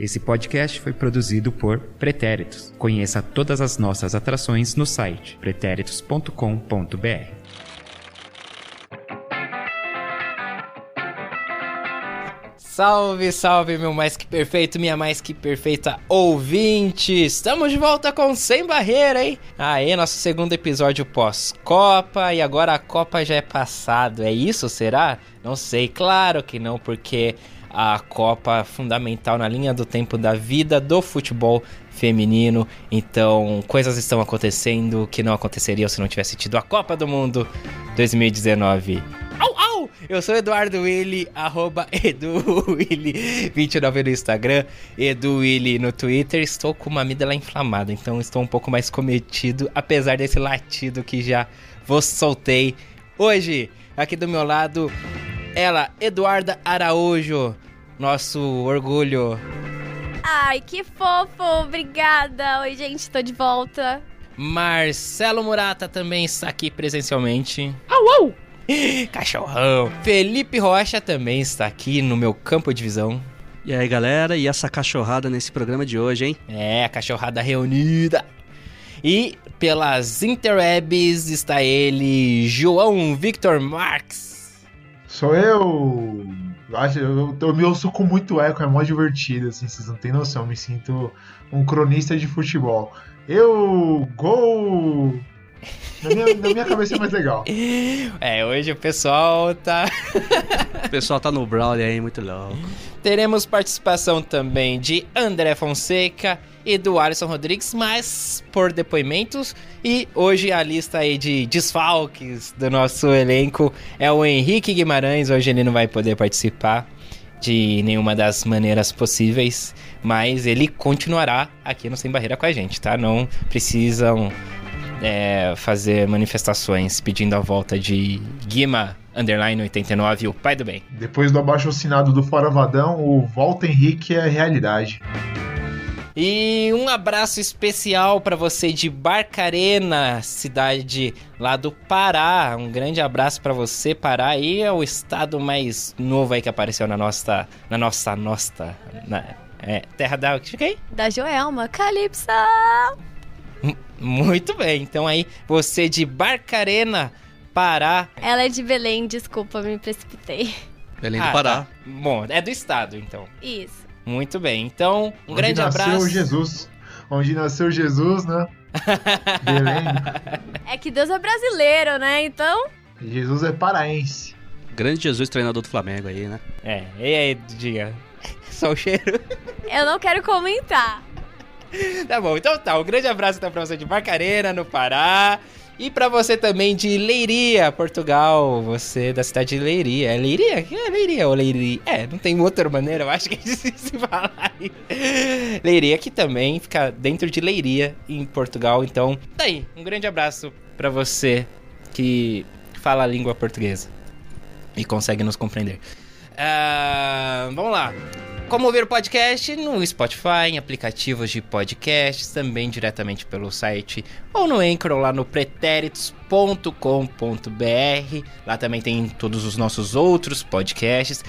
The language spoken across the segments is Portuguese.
Esse podcast foi produzido por Pretéritos. Conheça todas as nossas atrações no site pretéritos.com.br. Salve, salve, meu mais que perfeito, minha mais que perfeita ouvinte! Estamos de volta com Sem Barreira, hein? Aê, nosso segundo episódio pós-Copa e agora a Copa já é passado. É isso, será? Não sei, claro que não, porque a Copa fundamental na linha do tempo da vida do futebol feminino. Então, coisas estão acontecendo que não aconteceriam se não tivesse tido a Copa do Mundo 2019. Au, au! Eu sou Eduardo Willi, arroba EduWilli29 no Instagram, EduWilli no Twitter. Estou com uma amígdala inflamada, então estou um pouco mais cometido, apesar desse latido que já vos soltei. Hoje, aqui do meu lado, ela, Eduarda Araújo, nosso orgulho. Ai, que fofo! Obrigada! Oi, gente, tô de volta. Marcelo Murata também está aqui presencialmente. Au, au! Cachorrão. Felipe Rocha também está aqui no meu campo de visão. E aí, galera, e essa cachorrada nesse programa de hoje, hein? É, a cachorrada reunida. E pelas interwebs está ele, João Victor Marx. Sou eu! Eu, acho, eu, eu me ouço com muito eco, é mó divertido, assim, vocês não têm noção. Eu me sinto um cronista de futebol. Eu, gol! Na minha, na minha cabeça é mais legal. É, hoje o pessoal tá. o pessoal tá no Brawl aí, muito louco. Teremos participação também de André Fonseca e do Alisson Rodrigues, mas por depoimentos. E hoje a lista aí de desfalques do nosso elenco é o Henrique Guimarães. Hoje ele não vai poder participar de nenhuma das maneiras possíveis, mas ele continuará aqui no Sem Barreira com a gente, tá? Não precisam é, fazer manifestações pedindo a volta de Guima Underline 89, o pai do bem. Depois do abaixo assinado do Fora Vadão, o Volta Henrique é realidade. E um abraço especial para você de Barcarena, cidade lá do Pará. Um grande abraço para você, Pará. Aí é o estado mais novo aí que apareceu na nossa, na nossa, nossa, na, é, terra da, que Da Joelma, Calypso. Muito bem, então aí você de Barcarena, Pará. Ela é de Belém, desculpa, me precipitei. Belém do ah, Pará. Tá. Bom, é do estado então. Isso. Muito bem, então um Onde grande nasceu abraço. Jesus. Onde nasceu Jesus, né? É que Deus é brasileiro, né? Então. Jesus é paraense. Grande Jesus, treinador do Flamengo aí, né? É, e aí, diga. Só o cheiro. Eu não quero comentar. tá bom, então tá. Um grande abraço então pra você de Barcarena, no Pará. E para você também de Leiria, Portugal. Você da cidade de Leiria. É Leiria? É Leiria ou Leiria? É, não tem outra maneira, eu acho que se falar. Leiria que também fica dentro de Leiria, em Portugal. Então, tá aí. Um grande abraço para você que fala a língua portuguesa e consegue nos compreender. Uh, vamos lá. Como ouvir o podcast no Spotify, em aplicativos de podcasts, também diretamente pelo site ou no Anchor, ou lá no pretéritos.com.br. Lá também tem todos os nossos outros podcasts.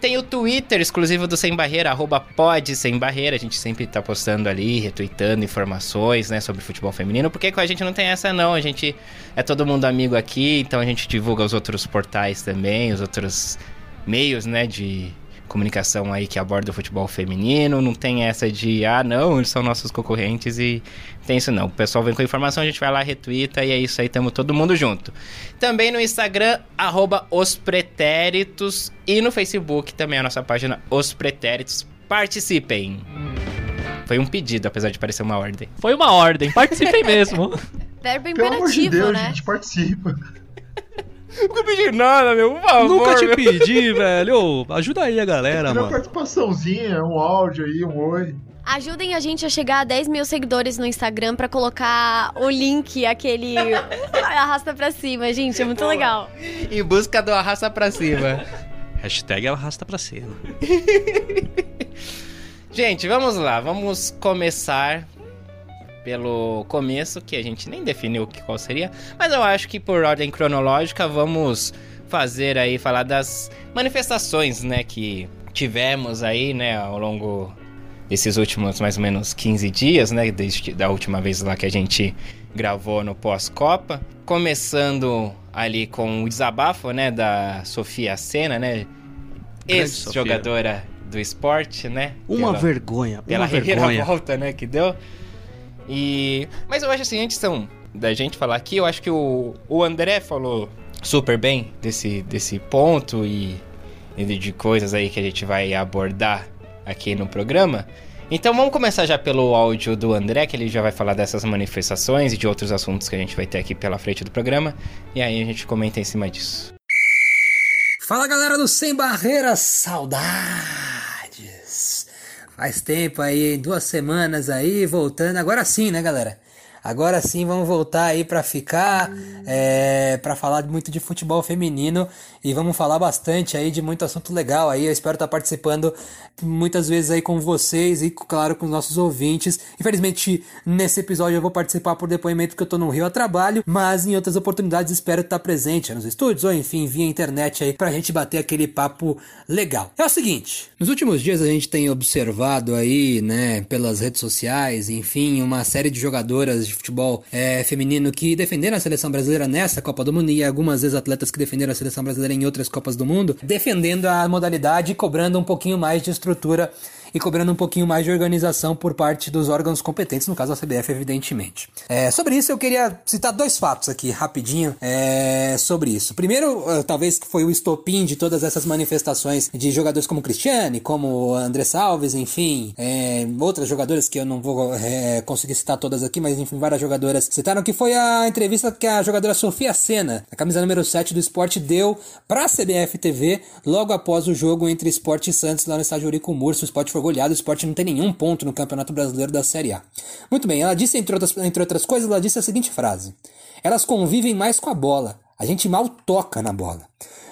Tem o Twitter exclusivo do Sem Barreira, arroba pod Sem Barreira. A gente sempre tá postando ali, retweetando informações, né, sobre futebol feminino. Porque com a gente não tem essa não, a gente é todo mundo amigo aqui, então a gente divulga os outros portais também, os outros meios, né, de comunicação aí que aborda o futebol feminino, não tem essa de, ah, não, eles são nossos concorrentes e tem isso não. O pessoal vem com informação, a gente vai lá, retuita e é isso aí, tamo todo mundo junto. Também no Instagram, arroba Os Pretéritos e no Facebook também a nossa página Os Pretéritos. Participem! Foi um pedido, apesar de parecer uma ordem. Foi uma ordem, participem mesmo. Verbo imperativo, Pelo amor de Deus, né? gente, participa. Nunca pedi nada, meu, por favor. Nunca te meu. pedi, velho. Ô, ajuda aí a galera, Uma mano. participaçãozinha, um áudio aí, um oi. Ajudem a gente a chegar a 10 mil seguidores no Instagram pra colocar o link, aquele. arrasta pra cima, gente. É muito legal. Em busca do arrasta pra cima. Hashtag arrasta pra cima. Gente, vamos lá, vamos começar pelo começo, que a gente nem definiu que qual seria, mas eu acho que por ordem cronológica vamos fazer aí falar das manifestações, né, que tivemos aí, né, ao longo esses últimos mais ou menos 15 dias, né? Desde da última vez lá que a gente gravou no pós-Copa. Começando ali com o desabafo, né? Da Sofia Sena, né? Ex-jogadora do esporte, né? Uma Pela- vergonha, pela uma vergonha. reviravolta, né, que deu. E mas eu acho assim, antes então, da gente falar aqui, eu acho que o, o André falou super bem desse, desse ponto e, e de- coisas aí que a gente vai abordar aqui no programa. Então vamos começar já pelo áudio do André, que ele já vai falar dessas manifestações e de outros assuntos que a gente vai ter aqui pela frente do programa. E aí a gente comenta em cima disso. Fala galera do Sem Barreiras, saudades! Faz tempo aí, duas semanas aí, voltando. Agora sim, né, galera? Agora sim vamos voltar aí pra ficar, é, para falar muito de futebol feminino e vamos falar bastante aí de muito assunto legal aí. Eu espero estar participando muitas vezes aí com vocês e, claro, com os nossos ouvintes. Infelizmente, nesse episódio eu vou participar por depoimento porque eu tô no Rio a trabalho, mas em outras oportunidades espero estar presente nos estúdios ou enfim, via internet aí pra gente bater aquele papo legal. É o seguinte, nos últimos dias a gente tem observado aí, né, pelas redes sociais, enfim, uma série de jogadoras de futebol é, feminino que defenderam a seleção brasileira nessa Copa do Mundo e algumas ex-atletas que defenderam a seleção brasileira em outras Copas do Mundo, defendendo a modalidade e cobrando um pouquinho mais de estrutura e cobrando um pouquinho mais de organização por parte dos órgãos competentes, no caso a CBF, evidentemente. É, sobre isso, eu queria citar dois fatos aqui, rapidinho, é, sobre isso. Primeiro, eh, talvez que foi o estopim de todas essas manifestações de jogadores como Cristiane, como André Salves, enfim, é, outras jogadoras que eu não vou é, conseguir citar todas aqui, mas enfim, várias jogadoras citaram, que foi a entrevista que a jogadora Sofia Sena, a camisa número 7 do esporte, deu pra CBF TV logo após o jogo entre Esporte e Santos lá no estádio Eurico Murcio. O esporte foi goleado, o esporte não tem nenhum ponto no Campeonato Brasileiro da Série A. Muito bem, ela disse, entre outras, entre outras coisas, ela disse a seguinte frase: Elas convivem mais com a bola, a gente mal toca na bola.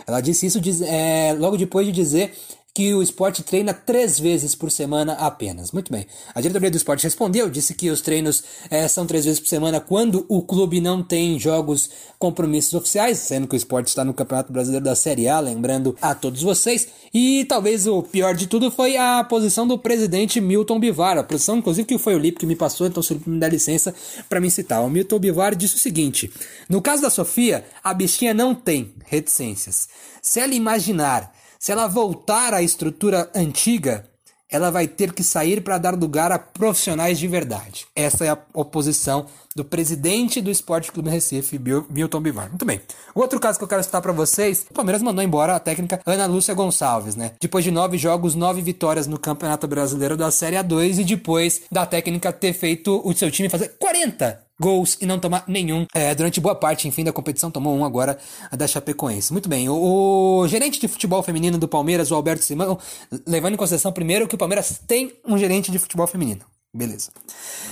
Ela disse isso é, logo depois de dizer que o esporte treina três vezes por semana apenas. Muito bem. A diretoria do esporte respondeu, disse que os treinos eh, são três vezes por semana quando o clube não tem jogos, compromissos oficiais, sendo que o esporte está no Campeonato Brasileiro da Série A, lembrando a todos vocês. E talvez o pior de tudo foi a posição do presidente Milton Bivar, a posição inclusive que foi o Lipe que me passou, então se o me dá licença para me citar. O Milton Bivar disse o seguinte: no caso da Sofia, a bichinha não tem reticências. Se ela imaginar se ela voltar à estrutura antiga, ela vai ter que sair para dar lugar a profissionais de verdade. Essa é a oposição do presidente do Esporte Clube Recife, Milton Bivar. Muito bem. Outro caso que eu quero citar para vocês, o Palmeiras mandou embora a técnica Ana Lúcia Gonçalves, né? Depois de nove jogos, nove vitórias no Campeonato Brasileiro da Série A2 e depois da técnica ter feito o seu time fazer 40 gols e não tomar nenhum. É, durante boa parte, enfim, da competição, tomou um agora da Chapecoense. Muito bem, o, o gerente de futebol feminino do Palmeiras, o Alberto Simão, levando em consideração primeiro que o Palmeiras tem um gerente de futebol feminino. Beleza.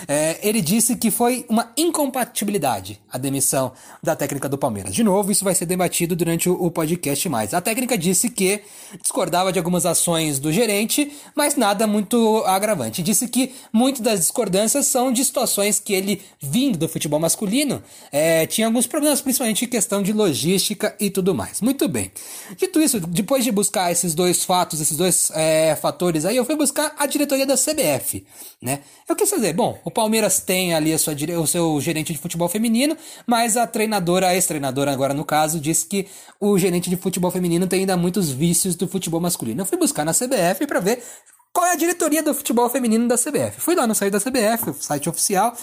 É, ele disse que foi uma incompatibilidade a demissão da técnica do Palmeiras. De novo, isso vai ser debatido durante o, o podcast mais. A técnica disse que discordava de algumas ações do gerente, mas nada muito agravante. Disse que muitas das discordâncias são de situações que ele, vindo do futebol masculino, é, tinha alguns problemas, principalmente em questão de logística e tudo mais. Muito bem. Dito isso, depois de buscar esses dois fatos, esses dois é, fatores aí, eu fui buscar a diretoria da CBF, né? Eu quis dizer, bom, o Palmeiras tem ali a sua, o seu gerente de futebol feminino, mas a treinadora, a ex-treinadora agora no caso, disse que o gerente de futebol feminino tem ainda muitos vícios do futebol masculino. Eu fui buscar na CBF para ver qual é a diretoria do futebol feminino da CBF. Fui lá no site da CBF, site oficial,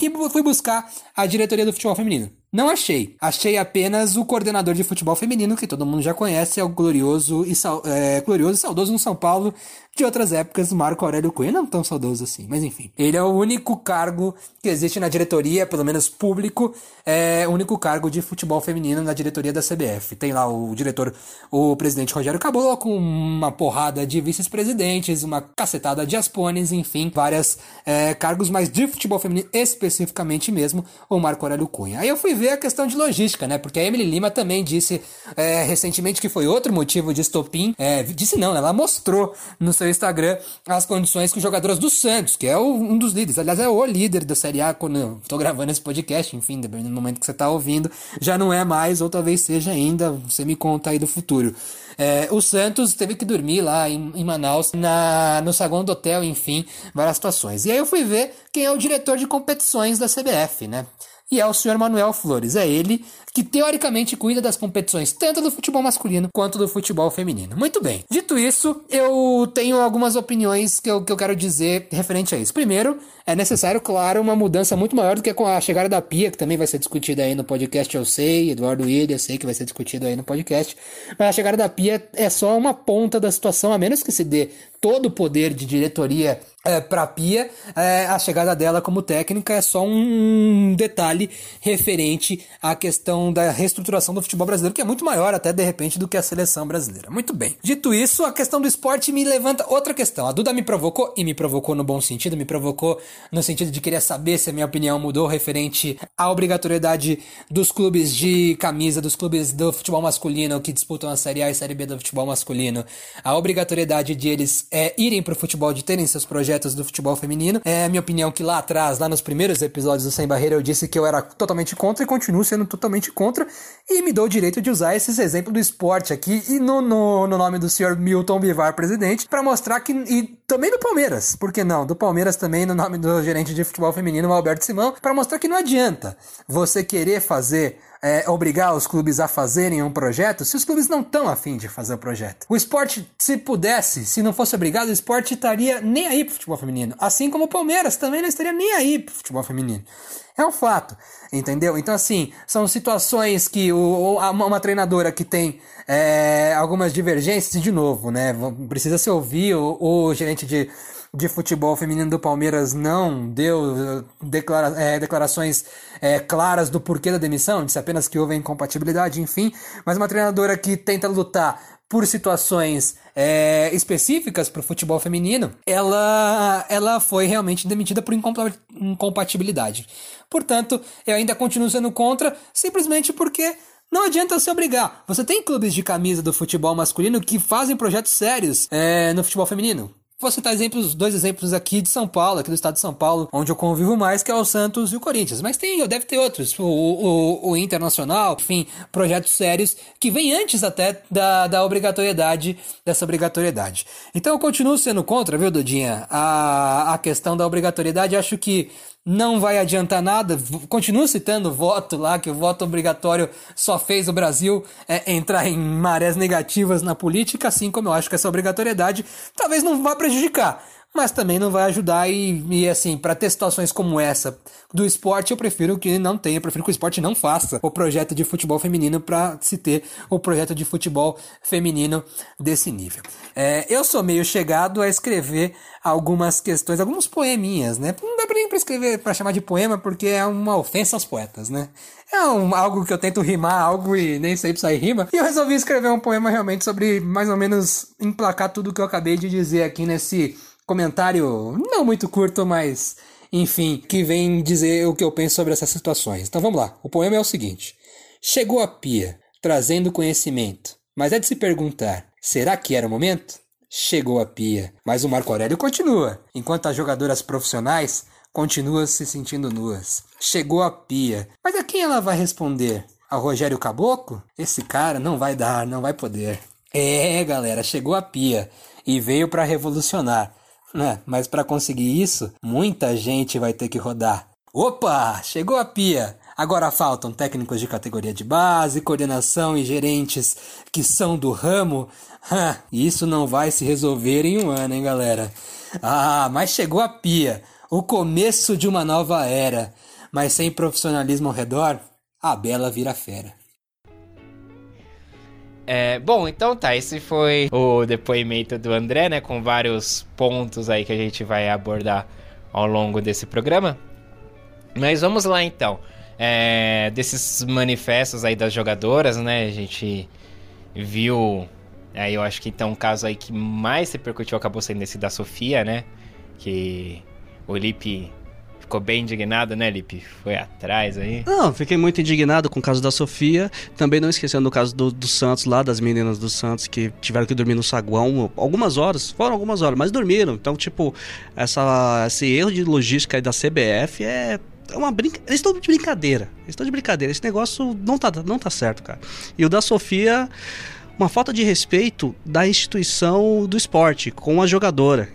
e fui buscar a diretoria do futebol feminino. Não achei. Achei apenas o coordenador de futebol feminino, que todo mundo já conhece, é o glorioso e, é, glorioso e saudoso no São Paulo de outras épocas, Marco Aurélio Cunha. Não tão saudoso assim, mas enfim. Ele é o único cargo que existe na diretoria, pelo menos público, é o único cargo de futebol feminino na diretoria da CBF. Tem lá o diretor, o presidente Rogério Caboclo, com uma porrada de vice-presidentes, uma cacetada de aspones, enfim, várias é, cargos, mas de futebol feminino especificamente mesmo, o Marco Aurélio Cunha. Aí eu fui ver ver a questão de logística, né? Porque a Emily Lima também disse é, recentemente que foi outro motivo de estopim. É, disse não, ela mostrou no seu Instagram as condições que os jogadores do Santos, que é o, um dos líderes, aliás, é o líder da Série A quando eu tô gravando esse podcast, enfim, dependendo do momento que você tá ouvindo, já não é mais, ou talvez seja ainda, você me conta aí do futuro. É, o Santos teve que dormir lá em, em, Manaus, na, no saguão do hotel, enfim, várias situações. E aí eu fui ver quem é o diretor de competições da CBF, né? E é o senhor Manuel Flores. É ele que teoricamente cuida das competições tanto do futebol masculino quanto do futebol feminino. Muito bem. Dito isso, eu tenho algumas opiniões que eu, que eu quero dizer referente a isso. Primeiro, é necessário, claro, uma mudança muito maior do que com a chegada da Pia, que também vai ser discutida aí no podcast, eu sei, Eduardo William, eu sei que vai ser discutido aí no podcast, mas a chegada da Pia é só uma ponta da situação, a menos que se dê todo o poder de diretoria é, para a Pia, é, a chegada dela como técnica é só um detalhe referente à questão da reestruturação do futebol brasileiro, que é muito maior até de repente do que a seleção brasileira. Muito bem. Dito isso, a questão do esporte me levanta outra questão. A Duda me provocou, e me provocou no bom sentido, me provocou no sentido de querer saber se a minha opinião mudou referente à obrigatoriedade dos clubes de camisa, dos clubes do futebol masculino que disputam a Série A e Série B do futebol masculino, a obrigatoriedade de eles é, irem para o futebol, de terem seus projetos do futebol feminino. É a minha opinião que lá atrás, lá nos primeiros episódios do Sem Barreira, eu disse que eu era totalmente contra e continuo sendo totalmente contra e me dou o direito de usar esses exemplos do esporte aqui e no, no, no nome do senhor Milton Bivar, presidente, para mostrar que. E também do Palmeiras, por que não? Do Palmeiras também, no nome do gerente de futebol feminino, Alberto Simão, para mostrar que não adianta você querer fazer é, obrigar os clubes a fazerem um projeto se os clubes não estão afim de fazer o projeto. O esporte, se pudesse, se não fosse obrigado, o esporte estaria nem aí pro futebol feminino. Assim como o Palmeiras também não estaria nem aí pro futebol feminino. É um fato, entendeu? Então, assim, são situações que o, uma treinadora que tem é, algumas divergências, e de novo, né? Precisa se ouvir o, o gerente de de futebol feminino do Palmeiras não deu eh, declara é, declarações é, claras do porquê da demissão, disse apenas que houve incompatibilidade, enfim, mas uma treinadora que tenta lutar por situações é, específicas para o futebol feminino, ela, ela foi realmente demitida por incompatibilidade. Portanto, eu ainda continuo sendo contra, simplesmente porque não adianta se obrigar. Você tem clubes de camisa do futebol masculino que fazem projetos sérios é, no futebol feminino. Vou citar exemplos, dois exemplos aqui de São Paulo, aqui do estado de São Paulo, onde eu convivo mais, que é o Santos e o Corinthians. Mas tem, deve ter outros, o, o, o Internacional, enfim, projetos sérios que vêm antes até da, da obrigatoriedade, dessa obrigatoriedade. Então eu continuo sendo contra, viu, Dudinha, a, a questão da obrigatoriedade. Acho que não vai adiantar nada. Continuo citando o voto lá, que o voto obrigatório só fez o Brasil é, entrar em marés negativas na política, assim como eu acho que essa obrigatoriedade talvez não vá prejudicar mas também não vai ajudar e, e assim, para ter situações como essa do esporte, eu prefiro que não tenha, eu prefiro que o esporte não faça o projeto de futebol feminino para se ter o projeto de futebol feminino desse nível. É, eu sou meio chegado a escrever algumas questões, alguns poeminhas, né? Não dá nem para escrever, para chamar de poema, porque é uma ofensa aos poetas, né? É um, algo que eu tento rimar algo e nem sempre sai rima. E eu resolvi escrever um poema realmente sobre mais ou menos emplacar tudo que eu acabei de dizer aqui nesse comentário não muito curto, mas enfim, que vem dizer o que eu penso sobre essas situações. Então vamos lá. O poema é o seguinte: Chegou a pia, trazendo conhecimento, mas é de se perguntar: será que era o momento? Chegou a pia, mas o Marco Aurélio continua, enquanto as jogadoras profissionais continuam se sentindo nuas. Chegou a pia, mas a quem ela vai responder? Ao Rogério Caboclo? Esse cara não vai dar, não vai poder. É, galera, chegou a pia e veio para revolucionar. Né? Mas para conseguir isso, muita gente vai ter que rodar. Opa, chegou a pia. Agora faltam técnicos de categoria de base, coordenação e gerentes que são do ramo. Isso não vai se resolver em um ano, hein, galera? Ah, mas chegou a pia. O começo de uma nova era. Mas sem profissionalismo ao redor, a Bela vira fera. É, bom, então tá, esse foi o depoimento do André, né, com vários pontos aí que a gente vai abordar ao longo desse programa. Mas vamos lá então. É, desses manifestos aí das jogadoras, né, a gente viu, aí eu acho que então o caso aí que mais repercutiu acabou sendo esse da Sofia, né, que o Lipe ficou bem indignado, né, Lipe? Foi atrás aí. Não, fiquei muito indignado com o caso da Sofia. Também não esquecendo do caso do, do Santos lá, das meninas do Santos que tiveram que dormir no saguão algumas horas. Foram algumas horas, mas dormiram. Então, tipo, essa, esse erro de logística aí da CBF é é uma brinca... Eles estão de brincadeira. Eles estão de brincadeira. Esse negócio não tá, não tá certo, cara. E o da Sofia, uma falta de respeito da instituição do esporte com a jogadora.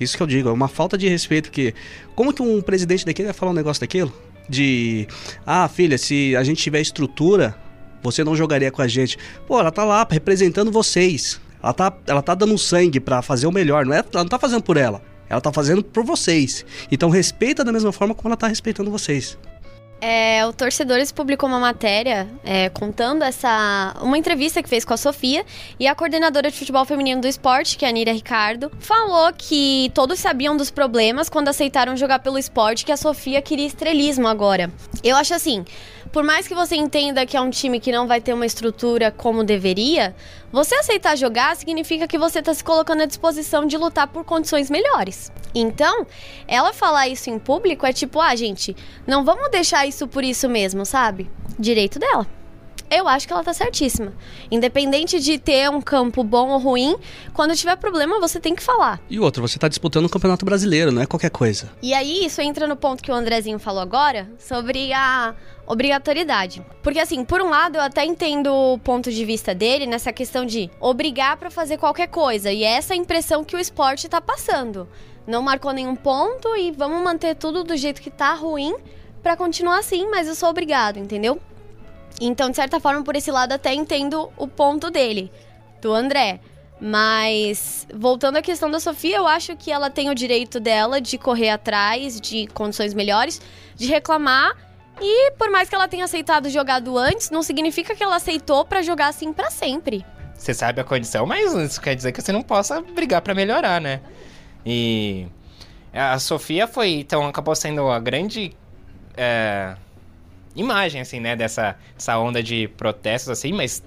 Isso que eu digo, é uma falta de respeito que como que um presidente daquele vai falar um negócio daquilo? De ah, filha, se a gente tiver estrutura, você não jogaria com a gente. Pô, ela tá lá representando vocês. Ela tá, ela tá dando sangue para fazer o melhor, não é? Ela não tá fazendo por ela. Ela tá fazendo por vocês. Então respeita da mesma forma como ela tá respeitando vocês. É, o Torcedores publicou uma matéria é, contando essa. uma entrevista que fez com a Sofia e a coordenadora de futebol feminino do esporte, que é a Nira Ricardo, falou que todos sabiam dos problemas quando aceitaram jogar pelo esporte, que a Sofia queria estrelismo agora. Eu acho assim. Por mais que você entenda que é um time que não vai ter uma estrutura como deveria, você aceitar jogar significa que você está se colocando à disposição de lutar por condições melhores. Então, ela falar isso em público é tipo, ah, gente, não vamos deixar isso por isso mesmo, sabe? Direito dela. Eu acho que ela tá certíssima. Independente de ter um campo bom ou ruim, quando tiver problema você tem que falar. E outro, você tá disputando o Campeonato Brasileiro, não é qualquer coisa. E aí, isso entra no ponto que o Andrezinho falou agora, sobre a obrigatoriedade. Porque assim, por um lado, eu até entendo o ponto de vista dele nessa questão de obrigar para fazer qualquer coisa. E é essa impressão que o esporte tá passando. Não marcou nenhum ponto e vamos manter tudo do jeito que tá ruim para continuar assim, mas eu sou obrigado, entendeu? Então, de certa forma, por esse lado, até entendo o ponto dele, do André. Mas, voltando à questão da Sofia, eu acho que ela tem o direito dela de correr atrás de condições melhores, de reclamar e por mais que ela tenha aceitado jogado antes, não significa que ela aceitou para jogar assim para sempre. Você sabe a condição, mas isso quer dizer que você não possa brigar para melhorar, né? E a Sofia foi, então, acabou sendo a grande é, imagem, assim, né, dessa, dessa onda de protestos, assim, mas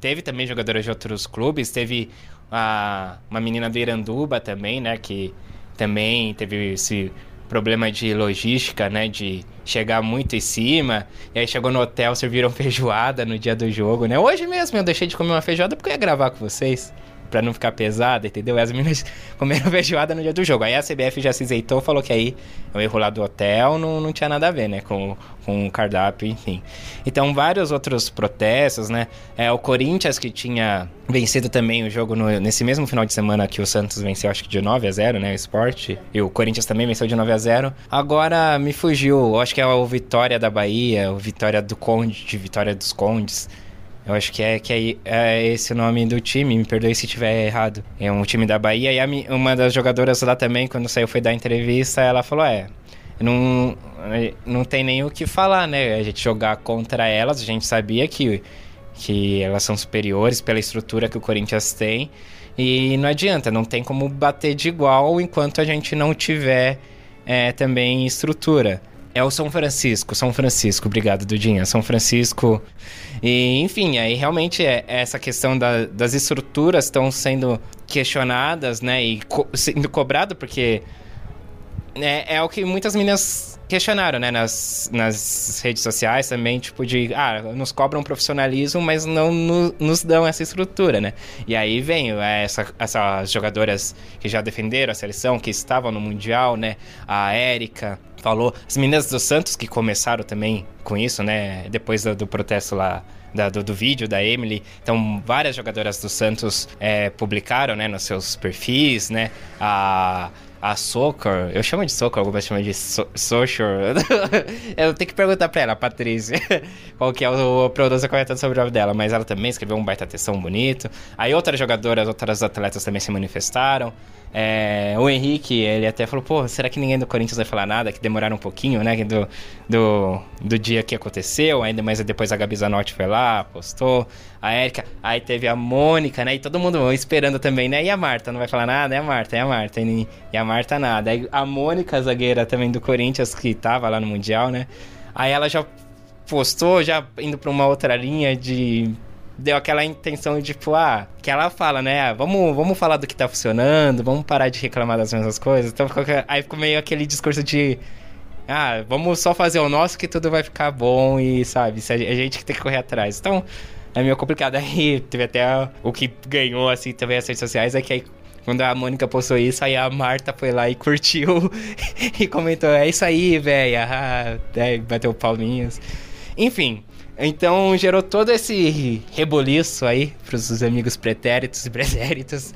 teve também jogadoras de outros clubes, teve a, uma menina do Iranduba também, né, que também teve esse problema de logística, né? De chegar muito em cima. E aí chegou no hotel, serviram feijoada no dia do jogo, né? Hoje mesmo eu deixei de comer uma feijoada porque eu ia gravar com vocês pra não ficar pesada, entendeu? As meninas comeram feijoada no dia do jogo. Aí a CBF já se azeitou, falou que aí o erro lá do hotel não, não tinha nada a ver, né? Com, com o cardápio, enfim. Então, vários outros protestos, né? É, o Corinthians que tinha vencido também o jogo no, nesse mesmo final de semana que o Santos venceu, acho que de 9 a 0, né? O esporte. E o Corinthians também venceu de 9 a 0. Agora me fugiu. Acho que é o Vitória da Bahia, o Vitória do Conde, de Vitória dos Condes. Eu acho que é, que é, é esse o nome do time, me perdoe se estiver errado. É um time da Bahia e a, uma das jogadoras lá também, quando saiu foi dar entrevista, ela falou: é. Não, não tem nem o que falar, né? A gente jogar contra elas, a gente sabia que, que elas são superiores pela estrutura que o Corinthians tem. E não adianta, não tem como bater de igual enquanto a gente não tiver é, também estrutura. É o São Francisco, São Francisco, obrigado, Dudinha. São Francisco. E, enfim, aí realmente é, é essa questão da, das estruturas estão sendo questionadas, né? E co sendo cobrado, porque é, é o que muitas meninas questionaram, né, nas, nas redes sociais também, tipo de, ah, nos cobram profissionalismo, mas não no, nos dão essa estrutura, né? E aí vem é, essa, essas jogadoras que já defenderam a seleção, que estavam no Mundial, né? A Érica falou, as meninas do Santos que começaram também com isso, né? Depois do, do protesto lá da, do, do, vídeo da Emily. Então, várias jogadoras do Santos é, publicaram, né, nos seus perfis, né? A a Soccer, eu chamo de Soccer, algumas chamam de so eu tenho que perguntar pra ela, a Patrícia, qual que é o, o pronúncia correta sobre o nome dela, mas ela também escreveu um baita textão bonito. Aí outras jogadoras, outras atletas também se manifestaram. É, o Henrique, ele até falou, pô, será que ninguém do Corinthians vai falar nada? Que demoraram um pouquinho, né? Do, do, do dia que aconteceu, ainda mais depois a Gabi Zanotti foi lá, postou. A Érica, aí teve a Mônica, né? E todo mundo esperando também, né? E a Marta, não vai falar nada? É a Marta, é a Marta. E, e a Marta nada. Aí a Mônica, zagueira também do Corinthians, que tava lá no Mundial, né? Aí ela já postou, já indo pra uma outra linha de deu aquela intenção de, tipo, ah, que ela fala, né? Ah, vamos, vamos falar do que tá funcionando, vamos parar de reclamar das mesmas coisas. Então ficou, aí ficou meio aquele discurso de. Ah, vamos só fazer o nosso que tudo vai ficar bom e, sabe, a gente que tem que correr atrás. Então, é meio complicado. Aí teve até o que ganhou, assim, também as redes sociais, é que aí quando a Mônica postou isso, aí a Marta foi lá e curtiu e comentou: É isso aí, velho. Ah, é, bateu palminhas. Enfim, então gerou todo esse reboliço aí pros amigos pretéritos e pretéritos.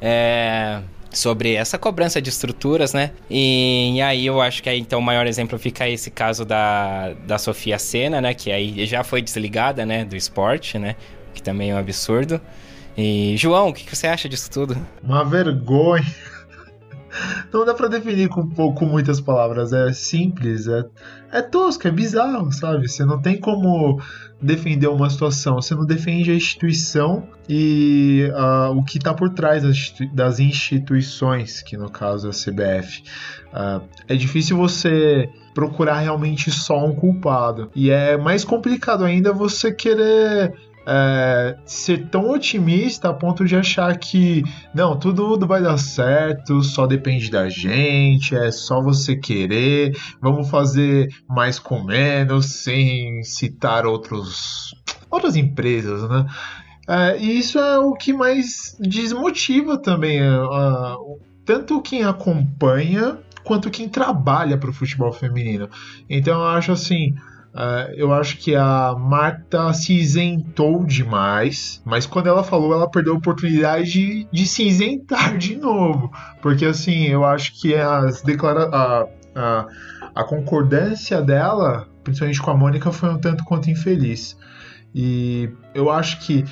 É sobre essa cobrança de estruturas, né? E, e, aí eu acho que aí, então o maior exemplo fica esse caso da, da Sofia Sena, né? Que aí já foi desligada, né? Do esporte, né? Que também é um absurdo. E, João, o que, que você acha disso tudo? Uma vergonha. Não dá para definir com, com muitas palavras. É simples, é, é tosco, é bizarro, sabe? Você não tem como defender uma situação, você não defende a instituição e uh, o que está por trás das instituições, que no caso é a CBF. Uh, ah, é difícil você procurar realmente só um culpado. E é mais complicado ainda você querer é, ser tão otimista a ponto de achar que não, tudo, tudo vai dar certo, só depende da gente, é só você querer, vamos fazer mais com menos, sem citar outros, outras empresas, né? É, e isso é o que mais desmotiva também, uh, tanto quem acompanha quanto quem trabalha para o futebol feminino. Então eu acho assim, Uh, eu acho que a Marta se isentou demais, mas quando ela falou, ela perdeu a oportunidade de, de se isentar de novo. Porque assim, eu acho que as declara a, a, a concordância dela, principalmente com a Mônica, foi um tanto quanto infeliz. E eu acho que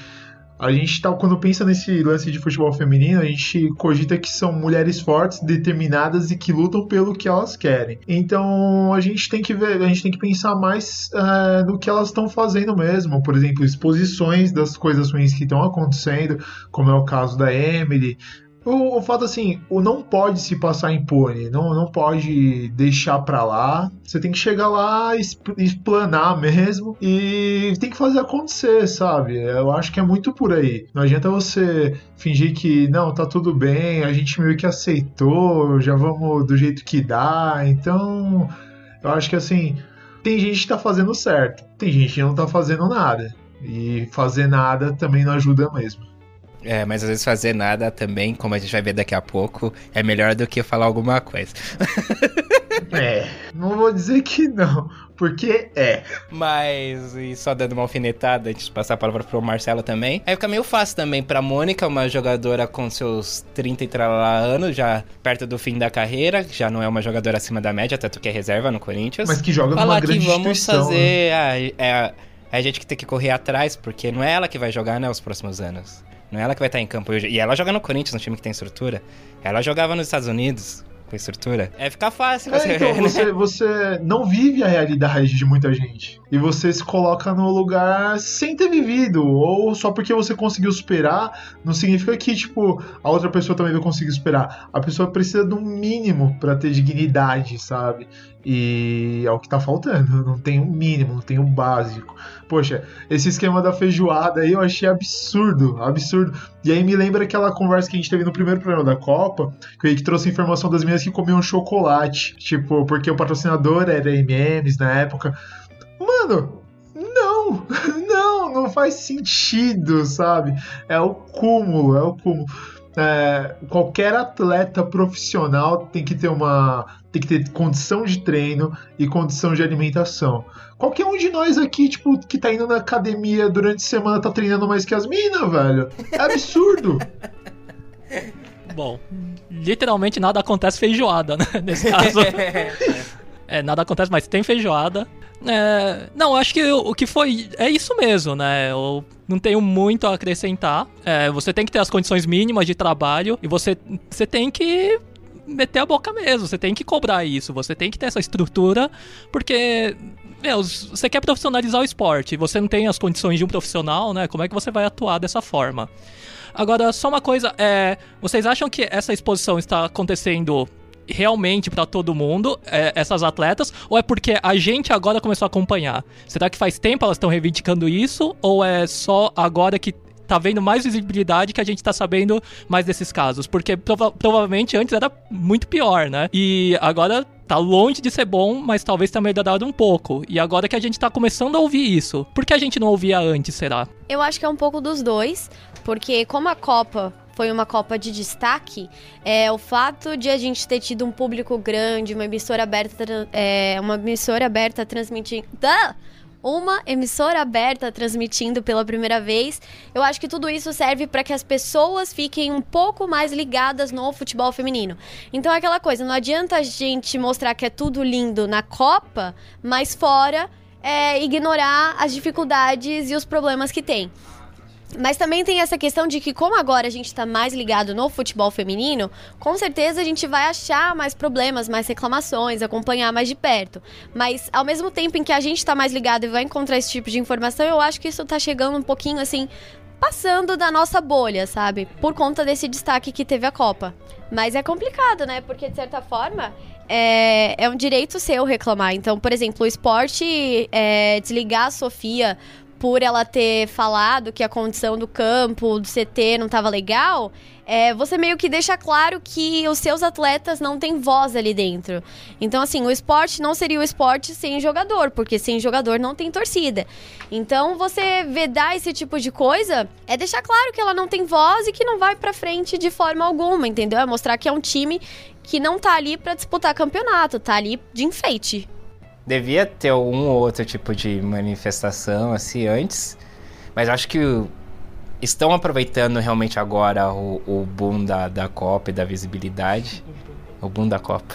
a gente tá, quando pensa nesse lance de futebol feminino, a gente cogita que são mulheres fortes, determinadas e que lutam pelo que elas querem. Então a gente tem que ver, a gente tem que pensar mais é, no que elas estão fazendo mesmo. Por exemplo, exposições das coisas ruins que estão acontecendo, como é o caso da Emily, o, o fato assim, o não pode se passar impune, não, não pode deixar pra lá. Você tem que chegar lá, explanar mesmo e tem que fazer acontecer, sabe? Eu acho que é muito por aí. Não adianta você fingir que não, tá tudo bem, a gente meio que aceitou, já vamos do jeito que dá. Então, eu acho que assim, tem gente que tá fazendo certo, tem gente que não tá fazendo nada. E fazer nada também não ajuda mesmo. É, mas às vezes fazer nada também, como a gente vai ver daqui a pouco, é melhor do que falar alguma coisa. é, não vou dizer que não, porque é. Mas, e só dando uma alfinetada antes de passar a palavra pro Marcelo também. Aí fica meio fácil também pra Mônica, uma jogadora com seus 30 e tralá anos, já perto do fim da carreira, já não é uma jogadora acima da média, tanto que é reserva no Corinthians. Mas que joga numa grande que vamos fazer. Né? Ah, é, é a gente que tem que correr atrás, porque não é ela que vai jogar, né, os próximos anos. Não é ela que vai estar em campo hoje. E ela joga no Corinthians, no time que tem estrutura. Ela jogava nos Estados Unidos com estrutura. É ficar fácil você é, então, ver, né? você, você não vive a realidade de muita gente. E você se coloca no lugar sem ter vivido. Ou só porque você conseguiu superar, não significa que, tipo, a outra pessoa também vai conseguir superar. A pessoa precisa de um mínimo para ter dignidade, sabe? E é o que tá faltando. Não tem o um mínimo, não tem o um básico. Poxa, esse esquema da feijoada aí eu achei absurdo, absurdo. E aí me lembra aquela conversa que a gente teve no primeiro programa da Copa, que o Henrique trouxe informação das meninas que comiam chocolate. Tipo, porque o patrocinador era MMs na época. Mano, não, não, não faz sentido, sabe? É o cúmulo, é o cúmulo é, qualquer atleta profissional tem que ter uma tem que ter condição de treino e condição de alimentação. Qualquer um de nós aqui, tipo, que tá indo na academia durante a semana tá treinando mais que as minas, velho. É absurdo. Bom, literalmente nada acontece feijoada, né? Nesse caso. é, nada acontece, mas tem feijoada. É, não, acho que o, que foi. É isso mesmo, né? Eu não tenho muito a acrescentar. É, você tem que ter as condições mínimas de trabalho e você, você tem que meter a boca mesmo. Você tem que cobrar isso. Você tem que ter essa estrutura, porque. Meu, você quer profissionalizar o esporte, você não tem as condições de um profissional, né? Como é que você vai atuar dessa forma? Agora, só uma coisa, é, vocês acham que essa exposição está acontecendo realmente para todo mundo, é, essas atletas, ou é porque a gente agora começou a acompanhar? Será que faz tempo elas estão reivindicando isso, ou é só agora que tá vendo mais visibilidade, que a gente tá sabendo mais desses casos. Porque prova provavelmente antes era muito pior, né? E agora tá longe de ser bom, mas talvez tenha melhorado um pouco. E agora que a gente tá começando a ouvir isso, por que a gente não ouvia antes, será? Eu acho que é um pouco dos dois, porque como a Copa foi uma Copa de destaque, é, o fato de a gente ter tido um público grande, uma emissora aberta, é, uma emissora aberta transmitindo. Uma emissora aberta transmitindo pela primeira vez. Eu acho que tudo isso serve para que as pessoas fiquem um pouco mais ligadas no futebol feminino. Então é aquela coisa, não adianta a gente mostrar que é tudo lindo na Copa, mas fora é, ignorar as dificuldades e os problemas que tem. Mas também tem essa questão de que, como agora a gente está mais ligado no futebol feminino, com certeza a gente vai achar mais problemas, mais reclamações, acompanhar mais de perto. Mas ao mesmo tempo em que a gente está mais ligado e vai encontrar esse tipo de informação, eu acho que isso está chegando um pouquinho assim, passando da nossa bolha, sabe? Por conta desse destaque que teve a Copa. Mas é complicado, né? Porque de certa forma é, é um direito seu reclamar. Então, por exemplo, o esporte é, desligar a Sofia por ela ter falado que a condição do campo, do CT não estava legal, é, você meio que deixa claro que os seus atletas não têm voz ali dentro. Então, assim, o esporte não seria o esporte sem jogador, porque sem jogador não tem torcida. Então, você vedar esse tipo de coisa é deixar claro que ela não tem voz e que não vai pra frente de forma alguma, entendeu? É mostrar que é um time que não tá ali para disputar campeonato, tá ali de enfeite devia ter um ou outro tipo de manifestação assim antes, mas acho que estão aproveitando realmente agora o, o boom da, da Copa e da visibilidade, o boom da Copa,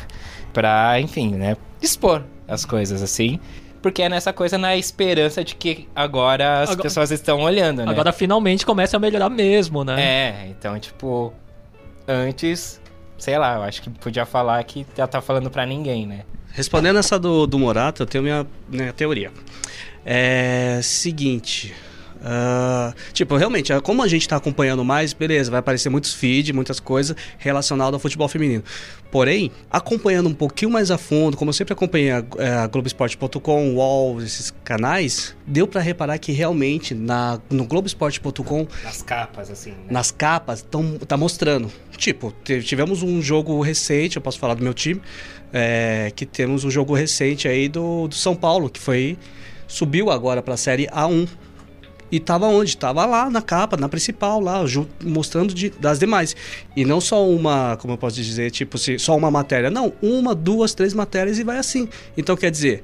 pra, enfim, né, expor as coisas assim. Porque é nessa coisa na esperança de que agora as agora, pessoas estão olhando, né? Agora finalmente começa a melhorar mesmo, né? É, então, tipo, antes, sei lá, eu acho que podia falar que já tá falando pra ninguém, né? Respondendo essa do, do Morata, eu tenho minha, minha teoria. É seguinte. Uh, tipo, realmente, como a gente está acompanhando mais, beleza, vai aparecer muitos feeds, muitas coisas relacionadas ao futebol feminino. Porém, acompanhando um pouquinho mais a fundo, como eu sempre acompanhei a, é, a Globoesporte.com, UOL, esses canais, deu para reparar que realmente na, no Globoesporte.com. Nas capas, assim. Né? Nas capas, tão, tá mostrando. Tipo, tivemos um jogo recente, eu posso falar do meu time, é, que temos um jogo recente aí do, do São Paulo, que foi. subiu agora para a Série A1. E tava onde? Tava lá na capa, na principal, lá, mostrando de, das demais. E não só uma, como eu posso dizer, tipo, se, só uma matéria. Não, uma, duas, três matérias e vai assim. Então, quer dizer,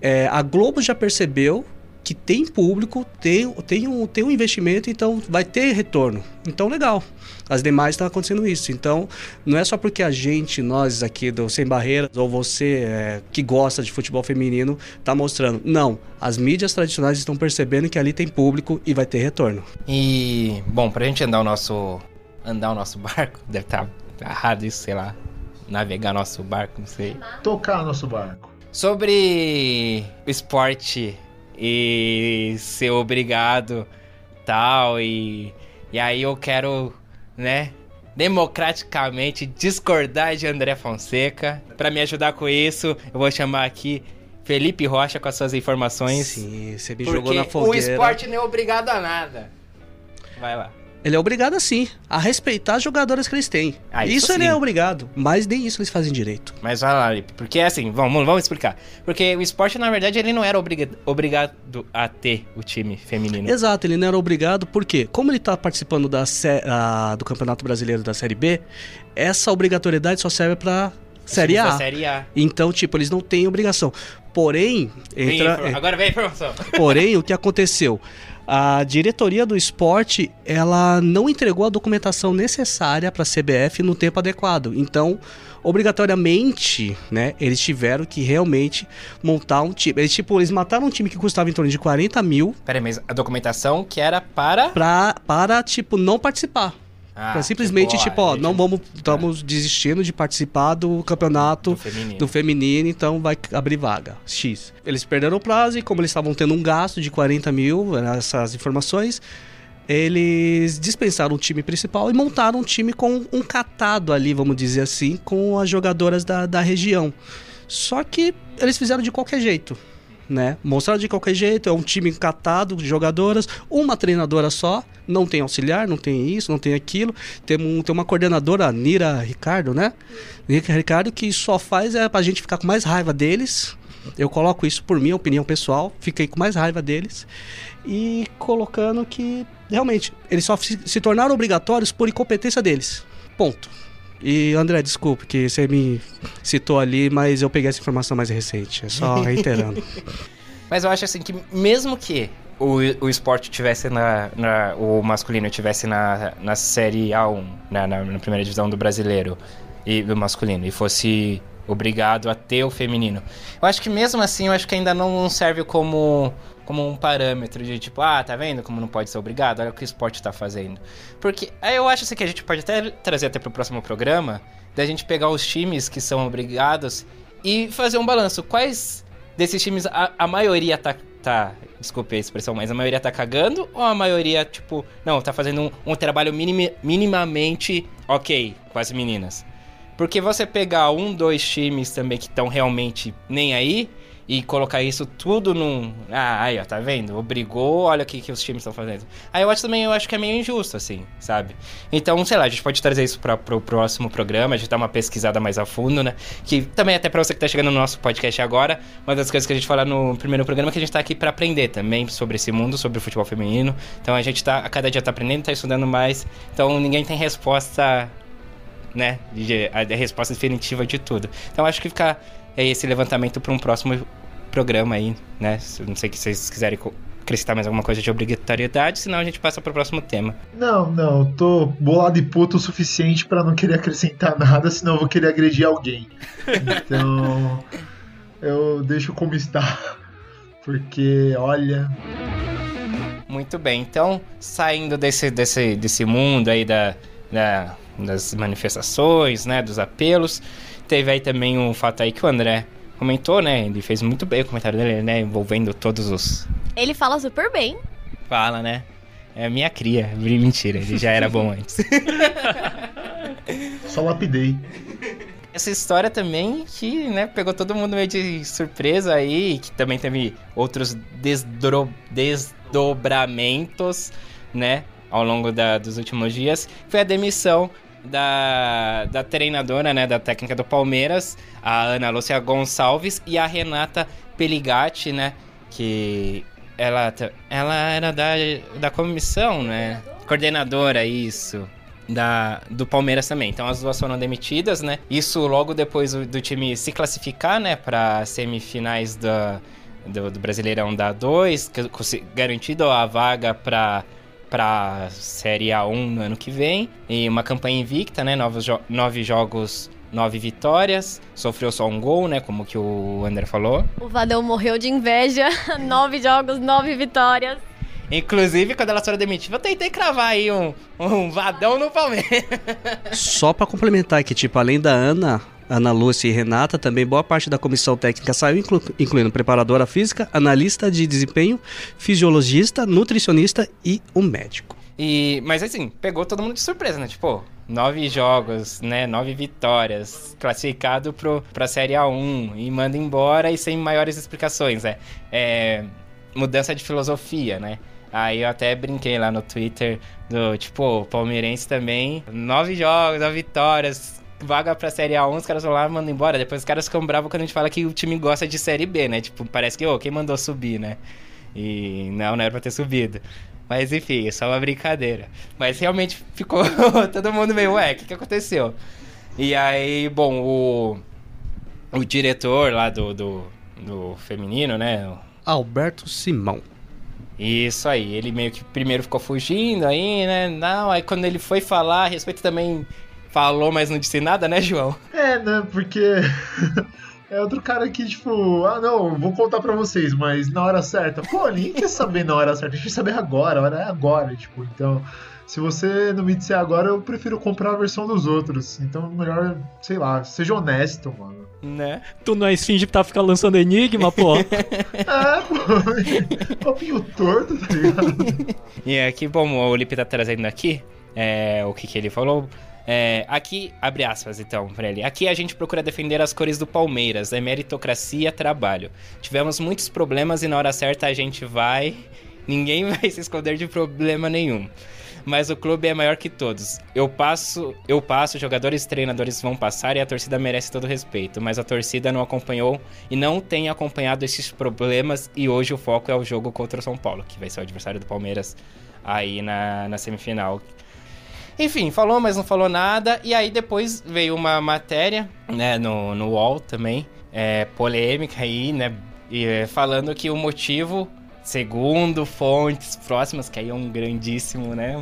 é, a Globo já percebeu que tem público, tem, tem, um, tem um investimento, então vai ter retorno. Então, legal. As demais estão acontecendo isso. Então, não é só porque a gente, nós aqui do Sem Barreiras, ou você é, que gosta de futebol feminino, está mostrando. Não. As mídias tradicionais estão percebendo que ali tem público e vai ter retorno. E, bom, pra gente andar o nosso. andar o nosso barco, deve estar tá errado isso, sei lá. Navegar nosso barco, não sei. Tocar nosso barco. Sobre o esporte e ser obrigado tal e e aí eu quero, né, democraticamente discordar de André Fonseca. Para me ajudar com isso, eu vou chamar aqui Felipe Rocha com as suas informações. Sim, você me jogou na fogueira. O esporte não é obrigado a nada. Vai lá ele é obrigado sim a respeitar as jogadoras que eles têm. Ah, isso, isso ele é obrigado, mas nem isso eles fazem direito. Mas olha lá, porque assim, vamos, vamos explicar. Porque o esporte, na verdade, ele não era obriga obrigado a ter o time feminino. Exato, ele não era obrigado, porque como ele está participando da, a, do Campeonato Brasileiro da Série B, essa obrigatoriedade só serve para Série A. Série A. Então, tipo, eles não têm obrigação. Porém, entra, vem, agora vem a informação. Porém, o que aconteceu? A diretoria do esporte, ela não entregou a documentação necessária para a CBF no tempo adequado. Então, obrigatoriamente, né, eles tiveram que realmente montar um time. Eles, tipo, eles mataram um time que custava em torno de 40 mil. Peraí, mas a documentação que era para... Pra, para, tipo, não participar. Ah, pra simplesmente, tipo, tipo ó, gente... não vamos, estamos é. desistindo de participar do campeonato do feminino. do feminino. então vai abrir vaga. X. Eles perderam o prazo e como eles estavam tendo um gasto de 40 mil, essas informações, eles dispensaram o time principal e montaram um time com um catado ali, vamos dizer assim, com as jogadoras da, da região. Só que eles fizeram de qualquer jeito. Né? Mostraram de qualquer jeito, é um time encatado de jogadoras, uma treinadora só, não tem auxiliar, não tem isso, não tem aquilo. Tem, um, tem uma coordenadora, Nira Ricardo, né? Nira Ricardo, que só faz é pra gente ficar com mais raiva deles. Eu coloco isso por minha opinião pessoal, fiquei com mais raiva deles. E colocando que, realmente, eles só se, se tornaram obrigatórios por incompetência deles. Ponto. E André, desculpe que você me citou ali, mas eu peguei essa informação mais recente. É só reiterando. Mas eu acho assim que mesmo que o, o esporte tivesse na, na O masculino tivesse na, na série A1, na, na, na primeira divisão do brasileiro e do masculino, e fosse obrigado a ter o feminino. Eu acho que mesmo assim, eu acho que ainda não serve como como um parâmetro de tipo, ah, tá vendo como não pode ser obrigado? Olha o que o esporte tá fazendo. Porque eu acho assim, que a gente pode até trazer até pro próximo programa, da gente pegar os times que são obrigados e fazer um balanço. Quais desses times a, a maioria tá, tá. Desculpe a expressão, mas a maioria tá cagando ou a maioria, tipo, não, tá fazendo um, um trabalho minim, minimamente ok com as meninas? Porque você pegar um, dois times também que estão realmente nem aí e colocar isso tudo num. Ah, aí, ó, tá vendo? Obrigou, olha o que, que os times estão fazendo. Aí eu acho também, eu acho que é meio injusto, assim, sabe? Então, sei lá, a gente pode trazer isso para pro próximo programa, a gente dar uma pesquisada mais a fundo, né? Que também, até pra você que tá chegando no nosso podcast agora, uma das coisas que a gente fala no primeiro programa é que a gente tá aqui para aprender também sobre esse mundo, sobre o futebol feminino. Então a gente tá, a cada dia tá aprendendo, tá estudando mais. Então ninguém tem resposta né? A resposta definitiva de tudo. Então acho que ficar é esse levantamento para um próximo programa aí, né? Não sei se vocês quiserem acrescentar mais alguma coisa de obrigatoriedade, senão a gente passa para o próximo tema. Não, não, eu tô bolado e puto o suficiente para não querer acrescentar nada, senão eu vou querer agredir alguém. Então, eu deixo como está, porque olha. Muito bem, então saindo desse, desse, desse mundo aí da, da, das manifestações, né, dos apelos, Teve aí também um fato aí que o André comentou, né? Ele fez muito bem o comentário dele, né? Envolvendo todos os. Ele fala super bem. Fala, né? É minha cria. Mentira, ele já era bom antes. Só lapidei. Essa história também que, né, pegou todo mundo meio de surpresa aí, que também teve outros desdro... desdobramentos, né, ao longo da, dos últimos dias, foi a demissão da, da treinadora, né, da técnica do Palmeiras, a Ana Lúcia Gonçalves e a Renata Peligatti, né, que ela, ela era da, da comissão, né, coordenadora, isso, da, do Palmeiras também. Então as duas foram demitidas, né, isso logo depois do, do time se classificar, né, para semifinais da, do, do Brasileirão da 2, garantido a vaga para para Série A1 no ano que vem. E uma campanha invicta, né? Novos jo nove jogos, nove vitórias. Sofreu só um gol, né? Como que o André falou. O Vadão morreu de inveja. nove jogos, nove vitórias. Inclusive, quando ela foi demitida, eu tentei cravar aí um, um vadão no Palmeiras. Só para complementar que, tipo, além da Ana, Ana Lúcia e Renata, também boa parte da comissão técnica saiu, inclu incluindo preparadora física, analista de desempenho, fisiologista, nutricionista e um médico. E, mas assim, pegou todo mundo de surpresa, né? Tipo, nove jogos, né? Nove vitórias, classificado pro, pra Série A1 e manda embora e sem maiores explicações, né? É, mudança de filosofia, né? Aí eu até brinquei lá no Twitter do tipo, palmeirense também, nove jogos, nove vitórias, vaga pra Série A1, os caras vão lá e mandam embora. Depois os caras ficam bravos quando a gente fala que o time gosta de Série B, né? Tipo, parece que, ô, oh, quem mandou subir, né? E não, não era pra ter subido. Mas enfim, é só uma brincadeira. Mas realmente ficou todo mundo meio, ué, o que, que aconteceu? E aí, bom, o, o diretor lá do, do, do feminino, né? Alberto Simão. Isso aí, ele meio que primeiro ficou fugindo aí, né? Não, aí quando ele foi falar a respeito também falou, mas não disse nada, né, João? É, né? Porque. É outro cara que, tipo, ah, não, vou contar pra vocês, mas na hora certa. Pô, ninguém quer saber na hora certa, a gente quer saber agora, a hora é agora, tipo, então. Se você não me disser agora, eu prefiro comprar a versão dos outros. Então, melhor, sei lá, seja honesto, mano. Né? Tu não é esfinge pra ficar lançando enigma, pô? é, pô. Papinho torto, tá ligado? E é que, bom, o Lipe tá trazendo aqui, é, o que que ele falou É, aqui, abre aspas então pra ele. Aqui a gente procura defender as cores do Palmeiras, é meritocracia, trabalho. Tivemos muitos problemas e na hora certa a gente vai. Ninguém vai se esconder de problema nenhum. Mas o clube é maior que todos. Eu passo, eu passo, jogadores e treinadores vão passar e a torcida merece todo respeito. Mas a torcida não acompanhou e não tem acompanhado esses problemas. E hoje o foco é o jogo contra o São Paulo, que vai ser o adversário do Palmeiras aí na, na semifinal. Enfim, falou, mas não falou nada. E aí depois veio uma matéria, né, no, no UOL também, é, polêmica aí, né, e, é, falando que o motivo, segundo fontes próximas, que aí é um grandíssimo, né,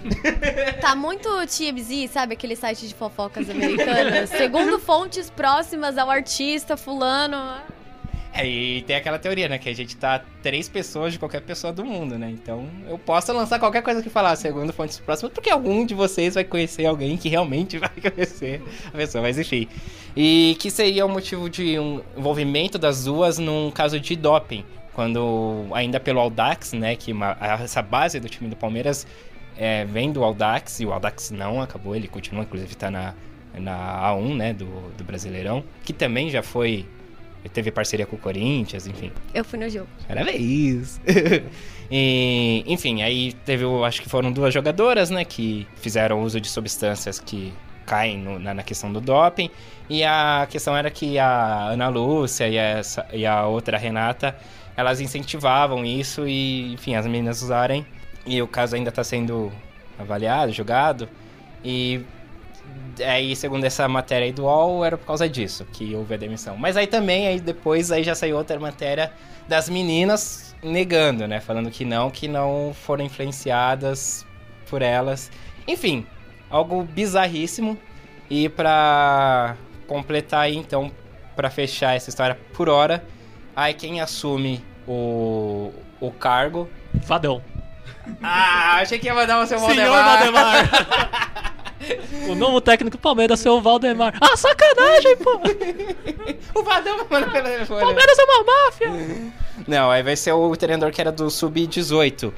Tá muito TMZ, sabe? Aquele site de fofocas americanas. Segundo fontes próximas ao artista fulano. É, e tem aquela teoria, né? Que a gente tá três pessoas de qualquer pessoa do mundo, né? Então eu posso lançar qualquer coisa que falar, segundo fontes próximas, porque algum de vocês vai conhecer alguém que realmente vai conhecer a pessoa, mas enfim. E que seria o motivo de um envolvimento das duas num caso de doping. Quando, ainda pelo Audax, né? Que uma, essa base do time do Palmeiras é, vem do Audax, e o Audax não acabou, ele continua, inclusive tá na, na A1, né? Do, do Brasileirão, que também já foi teve parceria com o Corinthians, enfim. Eu fui no jogo. Parabéns! e, enfim, aí teve, acho que foram duas jogadoras, né, que fizeram uso de substâncias que caem no, na, na, questão do doping. E a questão era que a Ana Lúcia e, essa, e a outra Renata, elas incentivavam isso e, enfim, as meninas usarem. E o caso ainda está sendo avaliado, julgado. E aí, segundo essa matéria aí do UOL, era por causa disso que houve a demissão. Mas aí também, aí depois aí já saiu outra matéria das meninas negando, né? Falando que não, que não foram influenciadas por elas. Enfim, algo bizarríssimo. E pra completar aí, então, para fechar essa história por hora, aí quem assume o, o cargo... Vadão. Ah, achei que ia mandar o seu Senhor Valdemar. Valdemar. O novo técnico do Palmeiras, seu Valdemar. Ah, sacanagem, pô! o Vadão manda pela telefone. Palmeiras é uma máfia! Não, aí vai ser o treinador que era do Sub-18.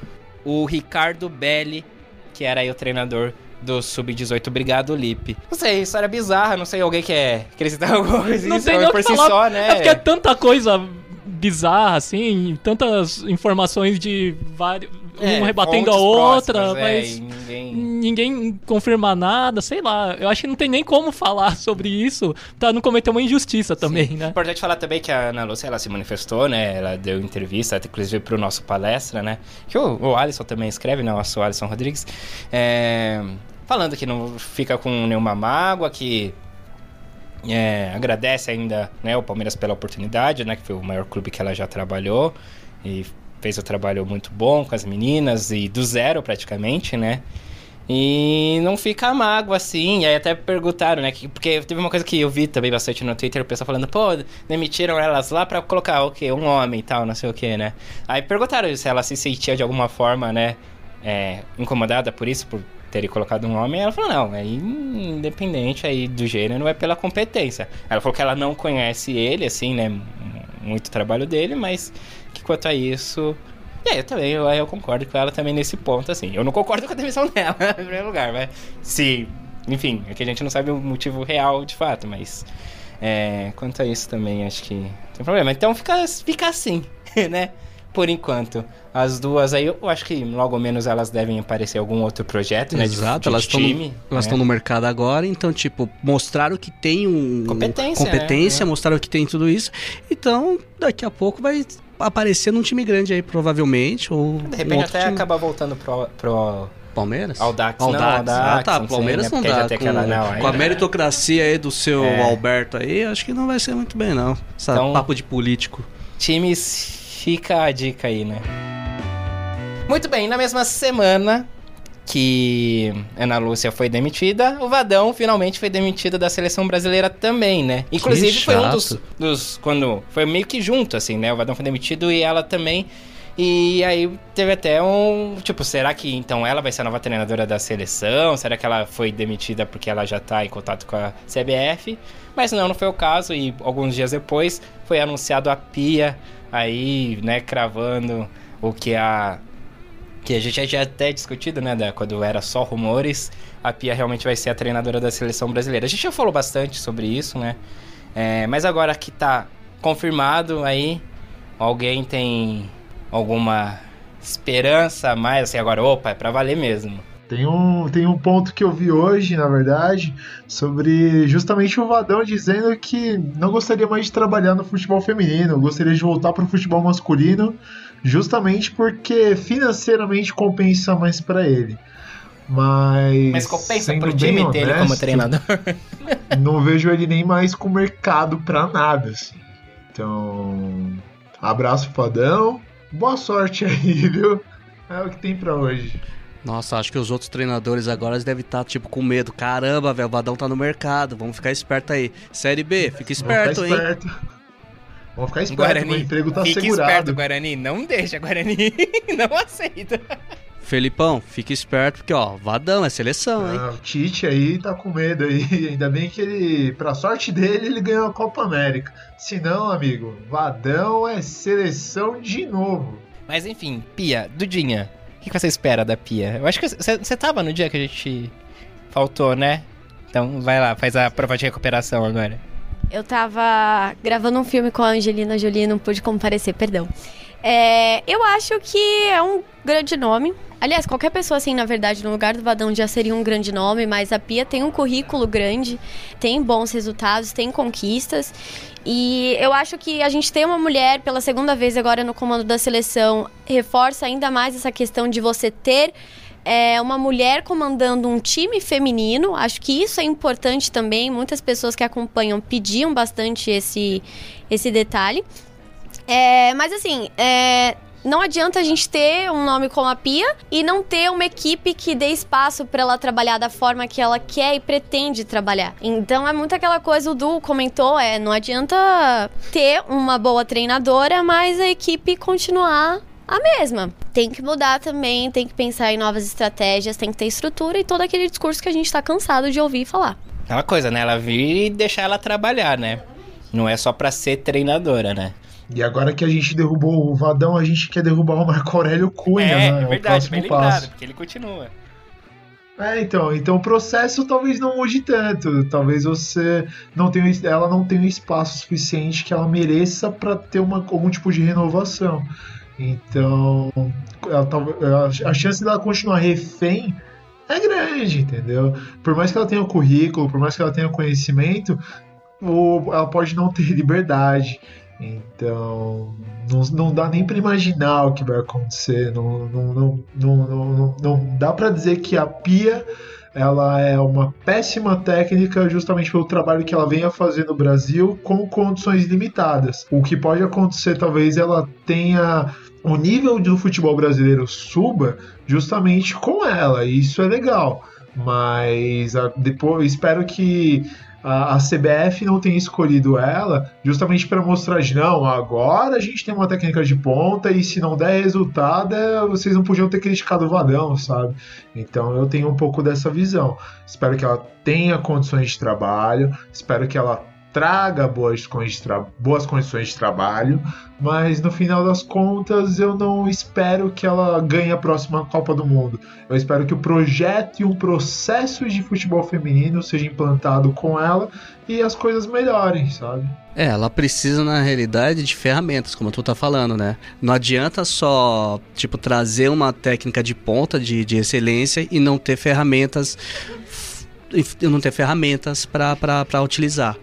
O Ricardo Belli, que era aí o treinador do Sub-18. Obrigado, Lipe. Não sei, história bizarra, não sei, alguém quer acrescentar alguma coisa Não isso, tem nem o por que si falar. só, né? É porque é tanta coisa bizarra, assim, tantas informações de vários. É, um rebatendo a outra, próximas, é, mas ninguém... ninguém confirma nada, sei lá. Eu acho que não tem nem como falar sobre isso pra não cometer uma injustiça também, né? Importante falar também que a Ana Lúcia, ela se manifestou, né? Ela deu entrevista, inclusive pro nosso palestra, né? Que o, o Alisson também escreve, né? O nosso Alisson Rodrigues. É, falando que não fica com nenhuma mágoa, que é, agradece ainda né, o Palmeiras pela oportunidade, né? Que foi o maior clube que ela já trabalhou. E fez um trabalho muito bom com as meninas, e do zero praticamente, né? E não fica mágoa, assim. E aí até perguntaram, né? Que, porque teve uma coisa que eu vi também bastante no Twitter, o pessoal falando, pô, demitiram elas lá pra colocar o quê? Um homem e tal, não sei o quê, né? Aí perguntaram se ela se sentia de alguma forma, né? É, incomodada por isso, por terem colocado um homem. Ela falou, não, é independente aí do gênero, é pela competência. Ela falou que ela não conhece ele, assim, né? Muito trabalho dele, mas que quanto a isso. Aí, eu também, eu, eu concordo com ela também nesse ponto, assim. Eu não concordo com a demissão dela, em primeiro lugar, mas se. Enfim, é que a gente não sabe o motivo real de fato, mas. É, quanto a isso também, acho que tem problema. Então fica, fica assim, né? Por enquanto. As duas aí, eu acho que logo menos elas devem aparecer em algum outro projeto, né? de- Exato, de, elas estão no, time. elas né? estão no mercado agora, então, tipo, mostraram que tem um. Competência, competência né? mostraram que tem tudo isso. Então, daqui a pouco vai aparecer num time grande aí, provavelmente. Ou De um repente outro até time. acabar voltando pro, pro Palmeiras? Audax. Não, Audax. Audax, ah, tá. não Palmeiras né? não dá. Com, aquela- não, com a meritocracia aí do seu É. Alberto aí, acho que não vai ser muito bem, não. Essa Então- papo de político. times, fica a dica aí, né? Muito bem, na mesma semana que Ana Lúcia foi demitida, o Vadão finalmente foi demitido da seleção brasileira também, né? Inclusive foi um dos, dos. Quando. Foi meio que junto, assim, né? O Vadão foi demitido e ela também. E aí teve até um. Tipo, será que então ela vai ser a nova treinadora da seleção? Será que ela foi demitida porque ela já tá em contato com a CBF? Mas não, não foi o caso. E alguns dias depois foi anunciado a Pia aí, né, cravando o que a que a gente já tinha até discutido, né, da, quando era só rumores, a Pia realmente vai ser a treinadora da seleção brasileira. A gente já falou bastante sobre isso, né? É, mas agora que tá confirmado aí, alguém tem alguma esperança a mais, assim, agora, opa, é pra valer mesmo. Tem um, tem um ponto que eu vi hoje, na verdade, sobre justamente o Vadão dizendo que não gostaria mais de trabalhar no futebol feminino, gostaria de voltar para o futebol masculino, justamente porque financeiramente compensa mais para ele. Mas. Mas compensa pro time honesto, dele como treinador. não vejo ele nem mais com mercado pra nada, assim. Então. Abraço, Fadão. Boa sorte aí, viu? É o que tem pra hoje. Nossa, acho que os outros treinadores agora devem estar, tipo, com medo. Caramba, velho, o Vadão tá no mercado. Vamos ficar esperto aí. Série B, fica esperto, ficar hein? Vamos ficar esperto, Guarani, o emprego tá fica assegurado. esperto, Guarani. Não deixa, Guarani. não aceita. Felipão, fica esperto, porque, ó, Vadão é seleção, hein? Ah, o Tite aí tá com medo aí. Ainda bem que ele, pra sorte dele, ele ganhou a Copa América. Se não, amigo, Vadão é seleção de novo. Mas enfim, Pia, Dudinha, o que você espera da Pia? Eu acho que você tava no dia que a gente faltou, né? Então vai lá, faz a prova de recuperação agora. Eu tava gravando um filme com a Angelina Jolie, não pude comparecer, perdão. É, eu acho que é um grande nome. Aliás, qualquer pessoa, assim, na verdade, no lugar do Vadão já seria um grande nome, mas a Pia tem um currículo grande, tem bons resultados, tem conquistas. E eu acho que a gente ter uma mulher pela segunda vez agora no comando da seleção reforça ainda mais essa questão de você ter é, uma mulher comandando um time feminino. Acho que isso é importante também. Muitas pessoas que acompanham pediam bastante esse, esse detalhe. É, mas assim, é, não adianta a gente ter um nome como a Pia e não ter uma equipe que dê espaço para ela trabalhar da forma que ela quer e pretende trabalhar. Então é muito aquela coisa, o Du comentou, é, não adianta ter uma boa treinadora, mas a equipe continuar a mesma. Tem que mudar também, tem que pensar em novas estratégias, tem que ter estrutura e todo aquele discurso que a gente tá cansado de ouvir falar. É uma coisa, né? Ela vir e deixar ela trabalhar, né? Não é só pra ser treinadora, né? E agora que a gente derrubou o Vadão, a gente quer derrubar o Marco Aurélio Cunha, é, né? É verdade, bem lembrado, porque ele continua. É, então, então o processo talvez não mude tanto. Talvez você não tenha, ela não tenha espaço suficiente que ela mereça para ter uma, algum tipo de renovação. Então, ela, a chance dela continuar refém é grande, entendeu? Por mais que ela tenha currículo, por mais que ela tenha conhecimento, ela pode não ter liberdade. Então, não, não dá nem para imaginar o que vai acontecer. Não, não, não, não, não, não dá para dizer que a Pia ela é uma péssima técnica justamente pelo trabalho que ela vem a fazer no Brasil com condições limitadas. O que pode acontecer, talvez ela tenha o nível do futebol brasileiro suba justamente com ela, e isso é legal. Mas depois espero que a, a CBF não tem escolhido ela justamente para mostrar não, agora a gente tem uma técnica de ponta e se não der resultado, é, vocês não podiam ter criticado o Vadão, sabe? Então eu tenho um pouco dessa visão. Espero que ela tenha condições de trabalho, espero que ela traga boas boas condições de trabalho, mas no final das contas eu não espero que ela ganhe a próxima Copa do Mundo. Eu espero que o projeto e um processo de futebol feminino seja implantado com ela e as coisas melhorem, sabe? É, ela precisa, na realidade, de ferramentas, como tu tá falando, né? Não adianta só, tipo, trazer uma técnica de ponta, de, de excelência e não ter ferramentas não ter ferramentas para utilizar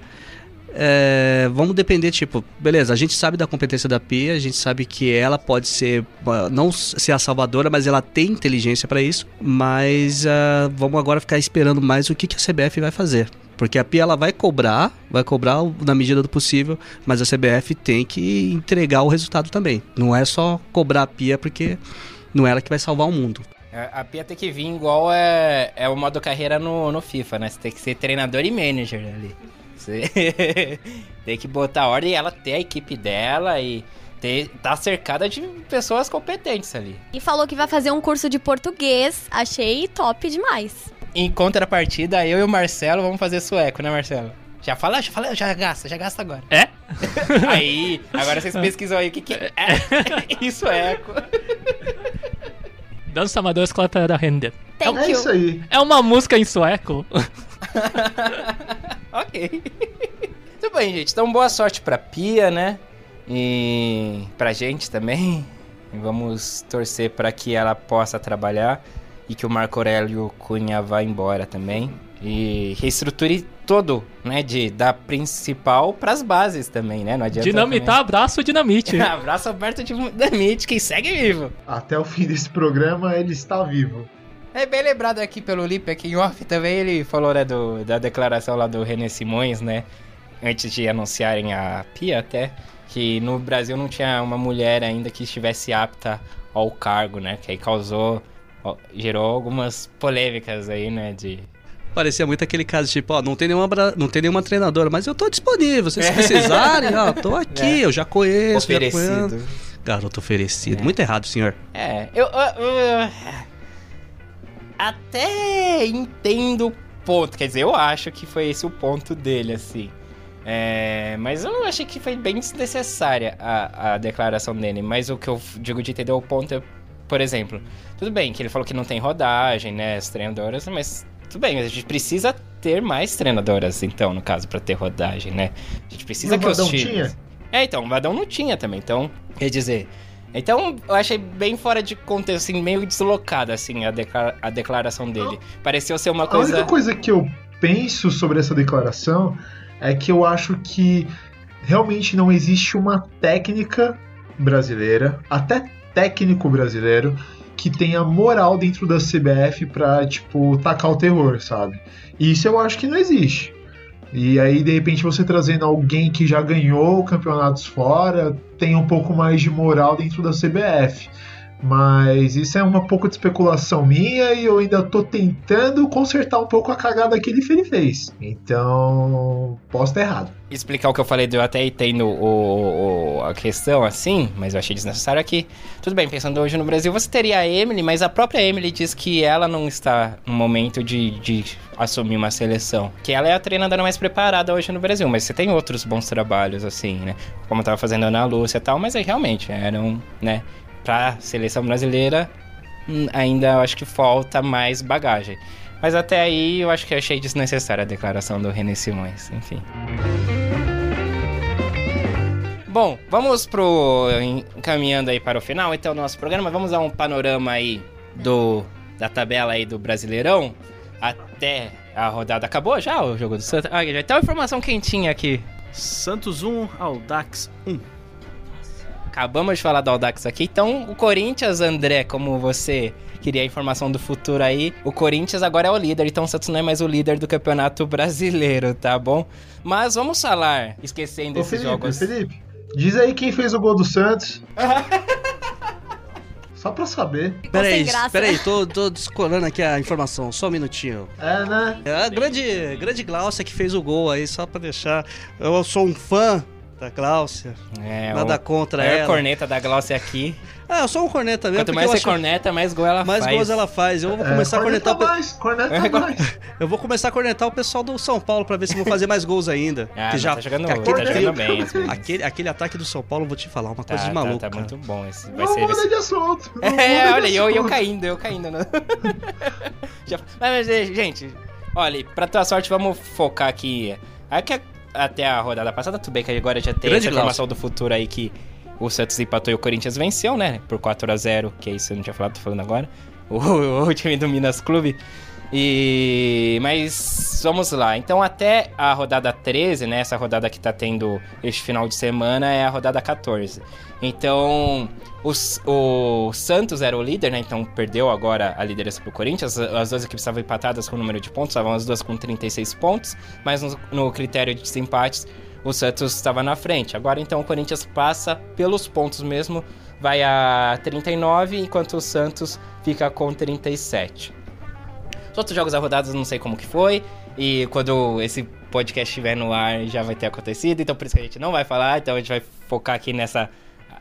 é, vamos depender, tipo, beleza, a gente sabe da competência da Pia, a gente sabe que ela pode ser, não ser a salvadora, mas ela tem inteligência para isso, mas uh, vamos agora ficar esperando mais o que, que a CBF vai fazer. Porque a Pia ela vai cobrar, vai cobrar na medida do possível, mas a CBF tem que entregar o resultado também. Não é só cobrar a Pia porque não é ela que vai salvar o mundo. A Pia tem que vir igual é, é o modo carreira no, no FIFA, né? Você tem que ser treinador e manager ali. Você tem que botar ordem e ela ter a equipe dela e ter, tá cercada de pessoas competentes ali. E falou que vai fazer um curso de português. Achei top demais. Em contrapartida, eu e o Marcelo vamos fazer sueco, né, Marcelo? Já fala, já fala, já gasta, já gasta agora. É? aí, agora vocês pesquisam aí o que, que é. Isso é eco. Dança Amadeus Clatera Render. Thank É you. isso aí. É uma música em sueco. ok. Tudo bem, gente. Então, boa sorte pra Pia, né? E pra gente também. E vamos torcer pra que ela possa trabalhar e que o Marco Aurélio Cunha vá embora também. E reestruture todo, né? De, da principal pras bases também, né? Não adianta. Dinamitar, abraço, dinamite. também- Abraço aberto de Dinamite, que segue vivo. Até o fim desse programa ele está vivo. É bem lembrado aqui pelo Lipe aqui em off também, ele falou, né, do, da declaração lá do René Simões, né? Antes de anunciarem a Pia até, que no Brasil não tinha uma mulher ainda que estivesse apta ao cargo, né? Que aí causou, gerou algumas polêmicas aí, né? De. Parecia muito aquele caso, tipo, ó, não tem nenhuma, não tem nenhuma treinadora, mas eu tô disponível. Vocês precisarem, ó, tô aqui, eu já conheço, já conheço. oferecido. Garoto oferecido. É. Muito errado, senhor. É, eu, eu- eu- até entendo o ponto, quer dizer, eu acho que foi esse o ponto dele, assim. É, mas eu achei que foi bem desnecessária a, a declaração dele. Mas o que eu digo de entender o ponto é, por exemplo, tudo bem que ele falou que não tem rodagem, né, as treinadoras, mas tudo bem, a gente precisa ter mais treinadoras, então, no caso, pra ter rodagem, né? A gente precisa No que os times... tinha? É, então, o Vadão não tinha também, então, quer dizer... Então, eu achei bem fora de contexto, assim, meio deslocada, assim, a, declara- a declaração dele. Pareceu ser uma A coisa... única coisa que eu penso sobre essa declaração é que eu acho que realmente não existe uma técnica brasileira, até técnico brasileiro, que tenha moral dentro da CBF pra, tipo, tacar o terror, sabe? Isso eu acho que não existe. E aí, de repente, você trazendo alguém que já ganhou campeonatos fora, tem um pouco mais de moral dentro da CBF. Mas isso é uma pouco de especulação minha e eu ainda tô tentando consertar um pouco a cagada que ele fez. Então, posso estar errado. explicar o que eu falei, eu até entendo o, o- a questão assim, mas eu achei desnecessário aqui. Tudo bem, pensando hoje no Brasil, você teria a Emily, mas a própria Emily diz que ela não está no momento de, de assumir uma seleção. Que ela é a treinadora mais preparada hoje no Brasil, mas você tem outros bons trabalhos, assim, né? Como tava fazendo a Ana Lúcia e tal, mas aí realmente eram, né? Pra seleção brasileira, hum, ainda acho que falta mais bagagem. Mas até aí eu acho que achei desnecessária a declaração do René Simões, enfim. Bom, vamos pro. encaminhando aí para o final, então, do nosso programa. Vamos dar um panorama aí do. da tabela aí do Brasileirão. Até a rodada. Acabou já o jogo do Santos? Ah, já tem uma informação quentinha aqui. Santos 1, Aldax 1. Acabamos de falar do Audax aqui. Então, o Corinthians, André, como você queria a informação do futuro aí, o Corinthians agora é o líder. Então, o Santos não é mais o líder do Campeonato Brasileiro, tá bom? Mas vamos falar, esquecendo Ô, esses Felipe, jogos. Felipe, diz aí quem fez o gol do Santos. Só pra saber. Peraí, peraí, tô, tô descolando aqui a informação, só um minutinho. É, né? É a grande, grande Gláucia que fez o gol aí, só pra deixar. Eu sou um fã da Gláucia, É, nada o contra ela. corneta da Glaucia aqui. Ah, eu sou um corneta mesmo. Quanto mais você acho- corneta, mais gol ela mais faz. gols ela faz. Eu vou É, começar a cornetar o mais, corneta mais. Eu vou começar a cornetar o pessoal do São Paulo pra ver se vão fazer mais gols ainda. Ah, que já tá jogando, que tá aquele, jogando bem. aquele, aquele ataque do São Paulo, eu vou te falar, uma Tá, coisa de tá, maluco. tá cara. muito bom esse. Vai Não ser, muda de assunto. não É, olha, eu, eu assunto. caindo, eu caindo. né? Já- mas, gente, olha, pra tua sorte, vamos focar aqui. Aqui a- até a rodada passada, tudo bem que agora já tem Grande essa informação do futuro aí que o Santos empatou e o Corinthians venceu, né? Por 4x0, que é isso eu não tinha falado, tô falando agora. O, o time do Minas Clube. E. Mas vamos lá. Então, até a rodada 13, né? Essa rodada que tá tendo este final de semana é a rodada 14. Então, os- o Santos era o líder, né? Então perdeu agora a liderança pro Corinthians. As duas equipes estavam empatadas com o número de pontos, estavam as duas com 36 pontos, mas no, no critério de desempates, o Santos estava na frente. Agora então o Corinthians passa pelos pontos mesmo, vai a 39, enquanto o Santos fica com 37. Os outros jogos da rodada eu não sei como que foi. E quando esse podcast estiver no ar já vai ter acontecido. Então por isso que a gente não vai falar. Então a gente vai focar aqui nessa.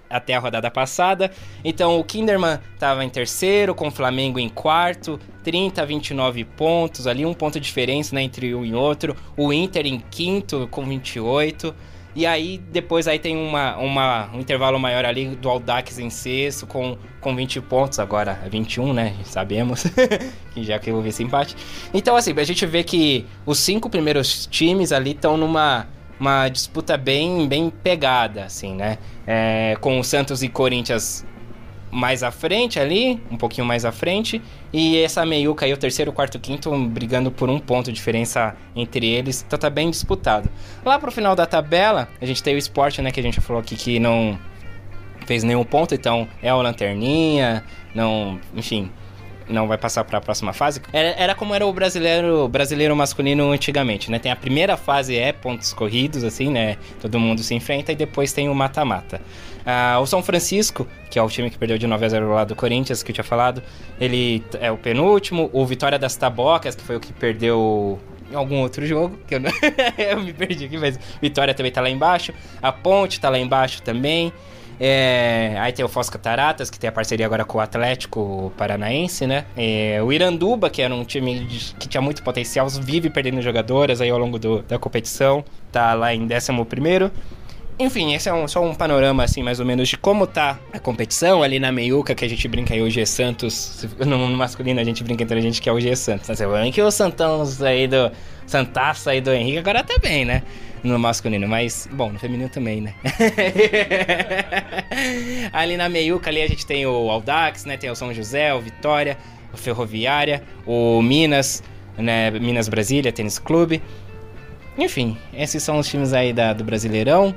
Até a rodada passada. Então o Kinderman estava em terceiro, com o Flamengo em quarto, 30 a 29 pontos, ali um ponto de diferença né, entre um e outro. O Inter em quinto, com 28. E aí, depois aí tem uma, uma, um intervalo maior ali do Aldax em sexto, com, com 20 pontos, agora é 21, né? Sabemos, que já que houve esse empate. Então, assim, a gente vê que os cinco primeiros times ali estão numa uma disputa bem, bem pegada, assim, né? É, com o Santos e Corinthians mais à frente ali, um pouquinho mais à frente, e essa meiuca aí, o terceiro, quarto, quinto, brigando por um ponto de diferença entre eles, então tá bem disputado. Lá pro final da tabela, a gente tem o esporte, né, que a gente falou aqui que não fez nenhum ponto, então é o Lanterninha, não, enfim, não vai passar para a próxima fase. Era, era, como era o brasileiro, brasileiro masculino antigamente, né? Tem a primeira fase é pontos corridos, assim, né? Todo mundo se enfrenta e depois tem o mata-mata. Ah, o São Francisco, que é o time que perdeu de 9 a 0 lá do Corinthians, que eu tinha falado, ele é o penúltimo. O Vitória das Tabocas, que foi o que perdeu em algum outro jogo, que eu, não... eu me perdi aqui, mas Vitória também tá lá embaixo. A Ponte tá lá embaixo também. É, aí tem o Foz Cataratas, que tem a parceria agora com o Atlético Paranaense, né? É, o Iranduba, que era um time de, que tinha muito potencial, vive perdendo jogadoras aí ao longo do, da competição, tá lá em 11 primeiro. Enfim, esse é um, só um panorama, assim, mais ou menos, de como tá a competição ali na meiuca, que a gente brinca aí, o G Santos. No, no masculino a gente brinca entre a gente que é o G Santos. Né? Você que o Santão aí do. Santaça aí do Henrique agora tá bem, né? No masculino, mas, bom, no feminino também, né? ali na meiuca ali a gente tem o Aldax, né? Tem o São José, o Vitória, o Ferroviária, o Minas, né? Minas Brasília, Tênis Clube. Enfim, esses são os times aí da, do Brasileirão.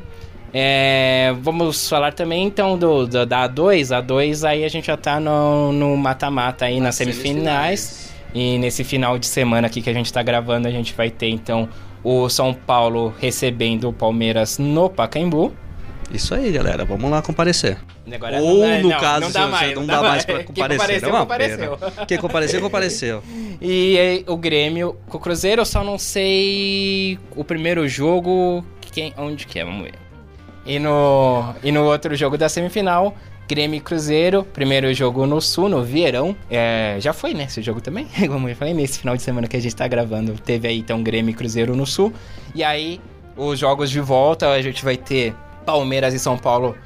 É, vamos falar também então do, do, da A2. A2 aí a gente já tá no mata-mata aí nas, semifinais. semifinais. E nesse final de semana aqui que a gente tá gravando, a gente vai ter então o São Paulo recebendo o Palmeiras no Pacaembu. Isso aí, galera. Vamos lá comparecer. Agora Ou, não, no não, caso, não dá mais, não, dá mais pra comparecer. Quem compareceu, compareceu. Pena. Quem compareceu, compareceu. e aí, o Grêmio com o Cruzeiro, eu só não sei o primeiro jogo, quem, onde que é, vamos ver. E no, e no outro jogo da semifinal, Grêmio e Cruzeiro, primeiro jogo no Sul, no Vieirão. É, já foi, né, esse jogo também? Como eu falei, nesse final de semana que a gente tá gravando, teve aí então Grêmio e Cruzeiro no Sul. E aí, os jogos de volta, a gente vai ter Palmeiras e São Paulo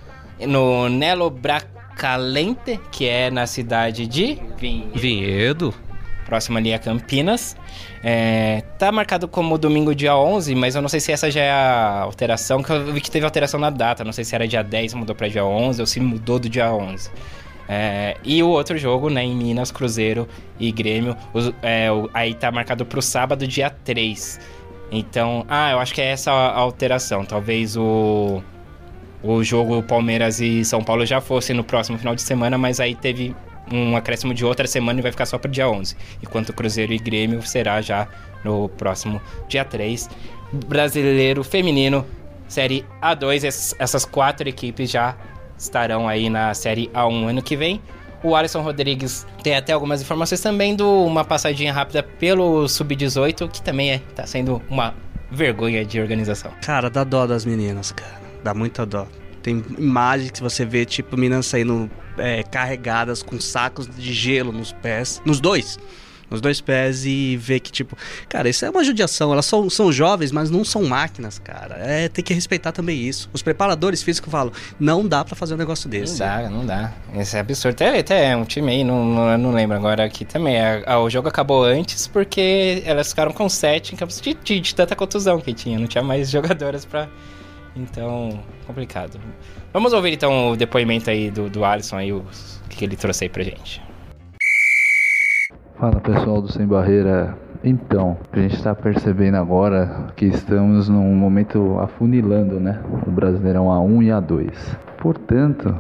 no Nelo Bracalente, que é na cidade de Vinhedo. Vinhedo. Próximo ali a Campinas. É, tá marcado como domingo dia 11, mas eu não sei se essa já é a alteração, que eu vi que teve alteração na data. Não sei se era dia 10 mudou para dia 11 ou se mudou do dia 11. É, e o outro jogo, né, em Minas, Cruzeiro e Grêmio, os, é, o, aí tá marcado pro sábado, dia 3. Então, ah, eu acho que é essa a alteração. Talvez o, o jogo Palmeiras e São Paulo já fosse no próximo final de semana, mas aí teve um acréscimo de outra semana e vai ficar só para dia 11. Enquanto Cruzeiro e Grêmio será já no próximo dia 3. Brasileiro feminino, Série A2, essas quatro equipes já estarão aí na Série A1 ano que vem. O Alisson Rodrigues tem até algumas informações também do uma passadinha rápida pelo Sub-18, que também é, tá sendo uma vergonha de organização. Cara, dá dó das meninas, cara. Dá muita dó. Tem imagens que você vê, tipo, meninas saindo é, carregadas com sacos de gelo nos pés. Nos dois nos dois pés e ver que, tipo, cara, isso é uma judiação. Elas são, são jovens, mas não são máquinas, cara. É, tem que respeitar também isso. Os preparadores físicos falam, não dá para fazer um negócio desse. Não dá, não dá. Isso é absurdo. Até, até um time aí, não, não, não lembro agora aqui também. A, a, o jogo acabou antes porque elas ficaram com sete em campos de, de, de tanta contusão que tinha. Não tinha mais jogadoras para Então, complicado. Vamos ouvir então o depoimento aí do, do Alisson aí, o que ele trouxe aí pra gente. Fala pessoal do Sem Barreira. Então, a gente está percebendo agora que estamos num momento afunilando, né? O Brasileirão A1 e A2. Portanto,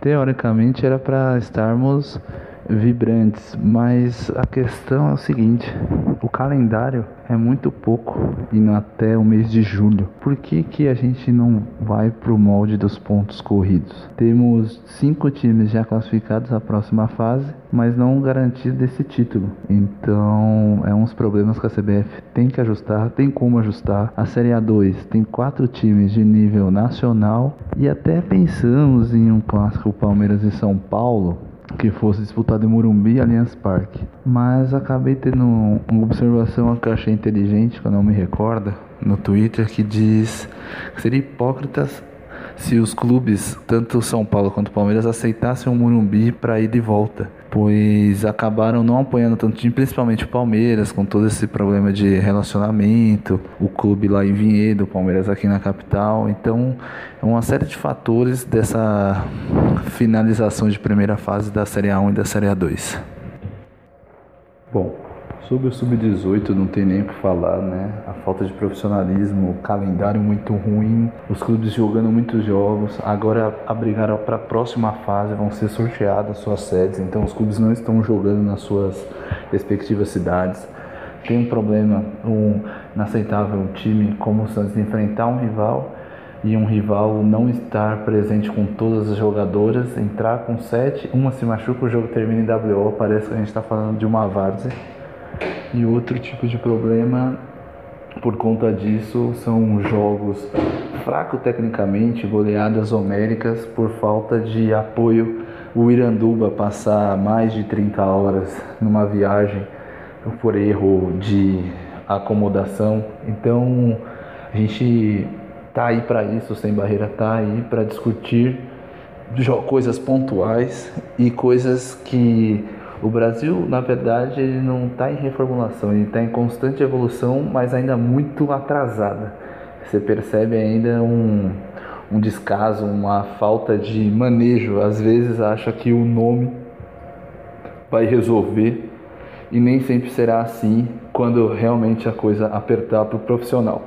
teoricamente era para estarmos vibrantes, mas a questão é o seguinte: o calendário é muito pouco indo até o mês de julho. Por que, que a gente não vai para o molde dos pontos corridos? Temos cinco times já classificados à próxima fase, mas não garantido esse título. Então é uns problemas que a CBF tem que ajustar, tem como ajustar. A Série A2 tem quatro times de nível nacional e até pensamos em um clássico Palmeiras e São Paulo que fosse disputado em Morumbi e Allianz Parque. Mas acabei tendo uma observação que eu achei inteligente, que eu não me recordo, no Twitter, que diz que seria hipócritas se os clubes, tanto São Paulo quanto Palmeiras, aceitassem o Morumbi para ir e volta, pois acabaram não apoiando tanto time, principalmente o Palmeiras, com todo esse problema de relacionamento, o clube lá em Vinhedo, o Palmeiras aqui na capital. Então, é uma série de fatores dessa finalização de primeira fase da Série A1 e da Série A2. Bom, Sobre o sub-18 não tem nem o que falar, né? A falta de profissionalismo, o calendário muito ruim, os clubes jogando muitos jogos. Agora abrigaram para a próxima fase, vão ser sorteadas suas sedes, então os clubes não estão jogando nas suas respectivas cidades. Tem um problema um inaceitável time como o Santos enfrentar um rival e um rival não estar presente com todas as jogadoras, entrar com sete, uma se machuca, o jogo termina em WO, parece que a gente está falando de uma várzea. E outro tipo de problema por conta disso são jogos fracos tecnicamente, goleadas homéricas por falta de apoio. O Iranduba passar mais de 30 horas numa viagem por erro de acomodação. Então a gente tá aí para isso, sem barreira tá aí para discutir coisas pontuais e coisas que o Brasil, na verdade, ele não está em reformulação, ele está em constante evolução, mas ainda muito atrasada. Você percebe ainda um, um descaso, uma falta de manejo. Às vezes acha que o nome vai resolver e nem sempre será assim quando realmente a coisa apertar para o profissional.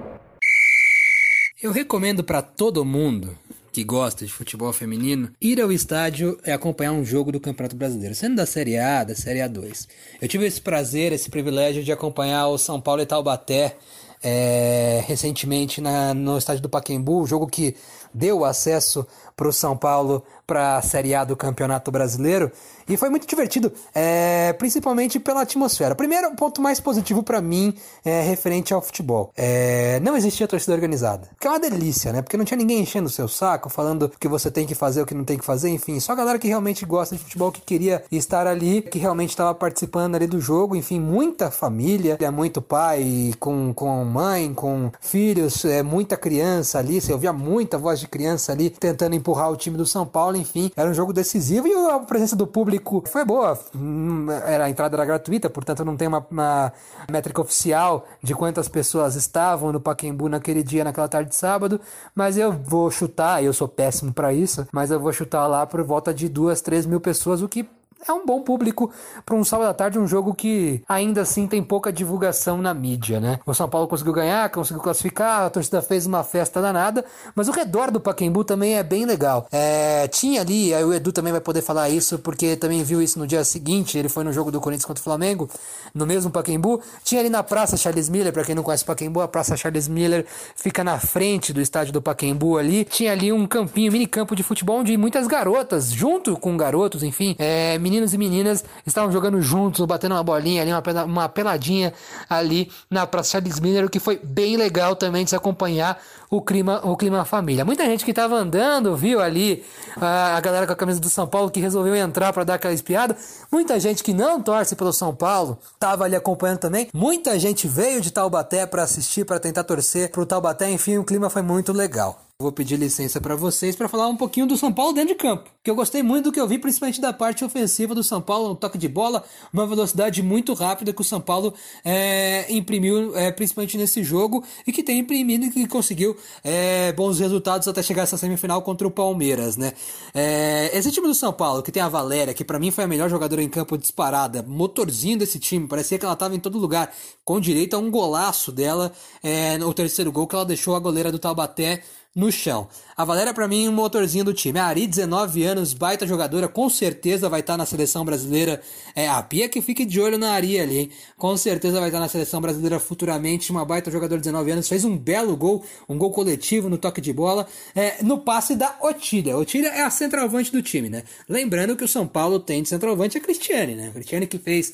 Eu recomendo para todo mundo que gosta de futebol feminino, ir ao estádio e acompanhar um jogo do Campeonato Brasileiro, sendo da Série A, da Série A2. Eu tive esse prazer, esse privilégio de acompanhar o São Paulo e Taubaté é, recentemente na, no estádio do Paquembu, jogo que deu acesso para o São Paulo para a Série A do Campeonato Brasileiro. E foi muito divertido, é, principalmente pela atmosfera. Primeiro, ponto mais positivo para mim é referente ao futebol. É, não existia torcida organizada. Que é uma delícia, né? Porque não tinha ninguém enchendo o seu saco, falando o que você tem que fazer, o que não tem que fazer, enfim. Só a galera que realmente gosta de futebol, que queria estar ali, que realmente estava participando ali do jogo. Enfim, muita família, muito pai com, com mãe, com filhos, é, muita criança ali. Você ouvia muita voz de criança ali tentando empurrar o time do São Paulo. Enfim, era um jogo decisivo e a presença do público foi boa. Hum, era, a entrada era gratuita, portanto não tem uma, uma métrica oficial de quantas pessoas estavam no Paquembu naquele dia, naquela tarde de sábado, mas eu vou chutar, eu sou péssimo para isso, mas eu vou chutar lá por volta de duas, três mil pessoas, o que é um bom público para um sábado à tarde, um jogo que ainda assim tem pouca divulgação na mídia, né? O São Paulo conseguiu ganhar, conseguiu classificar, a torcida fez uma festa danada, mas o redor do Paquembu também é bem legal. É, tinha ali, aí o Edu também vai poder falar isso, porque também viu isso no dia seguinte, ele foi no jogo do Corinthians contra o Flamengo, no mesmo Paquembu. Tinha ali na Praça Charles Miller, para quem não conhece o Paquembu, a Praça Charles Miller fica na frente do estádio do Paquembu ali. Tinha ali um campinho, mini campo de futebol, onde muitas garotas, junto com garotos, enfim, é, meninos e meninas estavam jogando juntos, batendo uma bolinha ali, uma, uma peladinha ali na Praça Charles Miller, o que foi bem legal também de se acompanhar o clima, o clima família. Muita gente que estava andando viu ali a, a, galera com a camisa do São Paulo que resolveu entrar para dar aquela espiada. Muita gente que não torce pelo São Paulo estava ali acompanhando também. Muita gente veio de Taubaté para assistir, para tentar torcer pro Taubaté. Enfim, o clima foi muito legal. Vou pedir licença para vocês para falar um pouquinho do São Paulo dentro de campo, que eu gostei muito do que eu vi, principalmente da parte ofensiva do São Paulo, um toque de bola, uma velocidade muito rápida que o São Paulo é, imprimiu, é, principalmente nesse jogo, e que tem imprimido e que conseguiu é, bons resultados até chegar essa semifinal contra o Palmeiras, né? É, esse time do São Paulo, que tem a Valéria, que para mim foi a melhor jogadora em campo disparada, motorzinho desse time, parecia que ela estava em todo lugar, com direito a um golaço dela é, terceiro gol que ela deixou a goleira do Taubaté no chão. A Valéria, para mim, um motorzinho do time. A Ari, 19 anos, baita jogadora, com certeza vai estar tá na seleção brasileira. É, a Pia que fique de olho na Ari ali, hein? Com certeza vai estar tá na seleção brasileira futuramente. Uma baita jogadora de 19 anos, fez um belo gol, um gol coletivo no toque de bola, é, no passe da Otília. Otília é a centroavante do time, né? Lembrando que o São Paulo tem de centroavante a Cristiane, né? A Cristiane que fez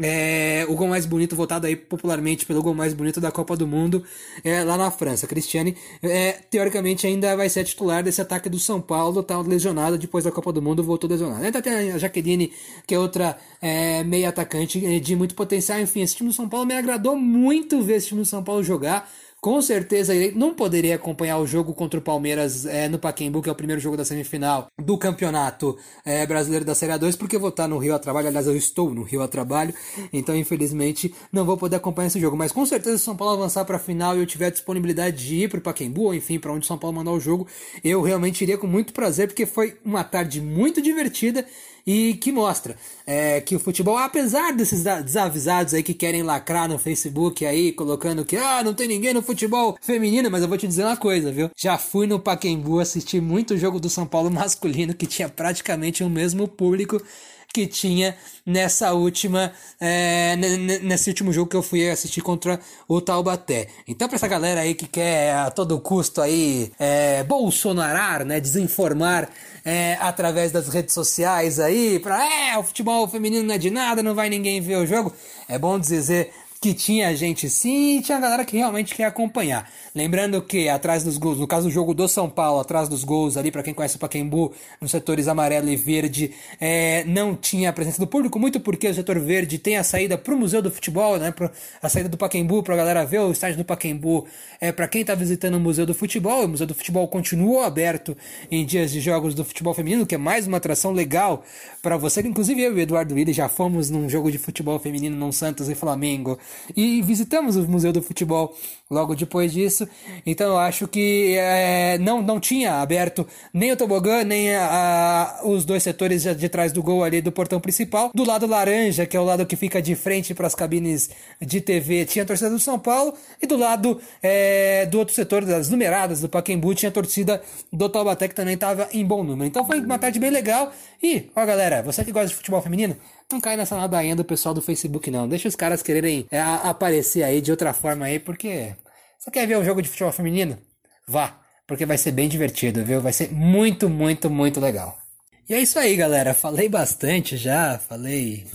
é, o gol mais bonito, votado aí popularmente pelo gol mais bonito da Copa do Mundo é, lá na França. Cristiane, é, teoricamente, ainda vai ser titular desse ataque do São Paulo, tá lesionado depois da Copa do Mundo, voltou lesionado. Ainda tem a Jaqueline, que é outra é, meia atacante é, de muito potencial. Enfim, esse time do São Paulo me agradou muito ver esse time do São Paulo jogar. Com certeza ele não poderia acompanhar o jogo contra o Palmeiras é, no Pacaembu, que é o primeiro jogo da semifinal do campeonato é, brasileiro da Série A2, porque eu vou estar no Rio a trabalho. Aliás, eu estou no Rio a trabalho, então infelizmente não vou poder acompanhar esse jogo. Mas com certeza, se o São Paulo avançar para a final e eu tiver disponibilidade de ir para o Pacaembu, ou enfim, para onde o São Paulo mandar o jogo, eu realmente iria com muito prazer, porque foi uma tarde muito divertida e que mostra é, que o futebol, apesar desses desavisados aí que querem lacrar no Facebook aí, colocando que ah, não tem ninguém no futebol feminino, mas eu vou te dizer uma coisa, viu? Já fui no Pacaembu assistir muito jogo do São Paulo masculino que tinha praticamente o mesmo público que tinha nessa última é, nesse último jogo que eu fui assistir contra o Taubaté. Então para essa galera aí que quer a todo custo aí é, bolsonarar, né, desinformar é, através das redes sociais aí, para é, o futebol feminino não é de nada, não vai ninguém ver o jogo. É bom dizer que tinha gente sim tinha galera que realmente quer acompanhar. Lembrando que atrás dos gols, no caso do jogo do São Paulo, atrás dos gols ali, para quem conhece o Pacaembu, nos setores amarelo e verde, é, não tinha a presença do público, muito porque o setor verde tem a saída para o Museu do Futebol, né, pro, a saída do Pacaembu, para a galera ver o estádio do Pacaembu, é para quem está visitando o Museu do Futebol. O Museu do Futebol continuou aberto em dias de jogos do futebol feminino, que é mais uma atração legal para você. Inclusive eu e o Eduardo Willi já fomos num jogo de futebol feminino no Santos e Flamengo e visitamos o Museu do Futebol logo depois disso. Então eu acho que é, não, não tinha aberto nem o tobogã, nem a, a, os dois setores de trás do gol ali do portão principal. Do lado laranja, que é o lado que fica de frente para as cabines de TV, tinha a torcida do São Paulo. E do lado é, do outro setor, das numeradas do Paquembu, tinha a torcida do Taubaté, que também estava em bom número. Então foi uma tarde bem legal. E, ó galera, você que gosta de futebol feminino, não cai nessa ladainha do pessoal do Facebook, não. Deixa os caras quererem é, aparecer aí de outra forma aí, porque. Você quer ver um jogo de futebol feminino? Vá, porque vai ser bem divertido, viu? Vai ser muito, muito, muito legal. E é isso aí, galera. Falei bastante já, falei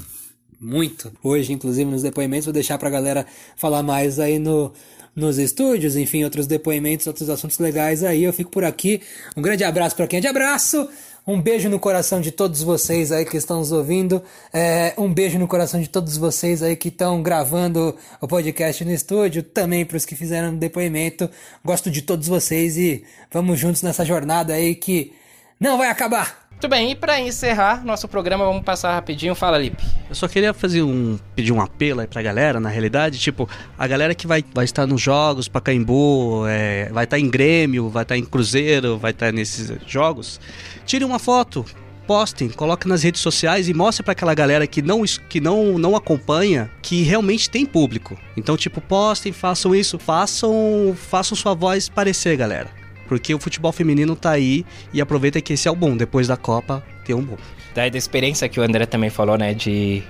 muito hoje, inclusive nos depoimentos. Vou deixar pra galera falar mais aí no, nos estúdios, enfim, outros depoimentos, outros assuntos legais aí. Eu fico por aqui. Um grande abraço para quem é de abraço. Um beijo no coração de todos vocês aí que estão nos ouvindo. É, um beijo no coração de todos vocês aí que estão gravando o podcast no estúdio. Também para os que fizeram depoimento. Gosto de todos vocês e vamos juntos nessa jornada aí que não vai acabar. Muito bem, e para encerrar nosso programa, vamos passar rapidinho. Fala, Lipe. Eu só queria fazer um. pedir um apelo aí pra galera, na realidade. Tipo, a galera que vai, vai estar nos jogos, Pacaembu, é, vai estar em Grêmio, vai estar em Cruzeiro, vai estar nesses jogos. Tire uma foto, postem, coloquem nas redes sociais e mostre para aquela galera que não que não não acompanha que realmente tem público. Então, tipo, postem, façam isso, façam façam sua voz parecer, galera. Porque o futebol feminino tá aí e aproveita que esse é o bom. Depois da Copa, tem um bom. Daí da experiência que o André também falou, né? De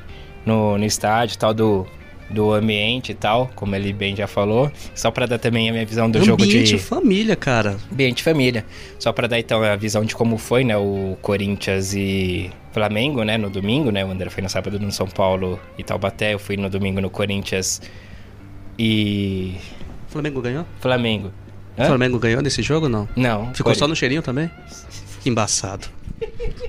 no, no estádio tal, do, do ambiente e tal, como ele bem já falou. Só para dar também a minha visão do ambiente jogo de. Ambiente família, cara. Ambiente família. Só para dar então a visão de como foi, né? O Corinthians e Flamengo, né? No domingo, né? O André foi no sábado no São Paulo e Taubaté. Eu fui no domingo no Corinthians e. Flamengo ganhou? Flamengo. O Flamengo ganhou nesse jogo não? Não. Ficou só no cheirinho também? Que embaçado.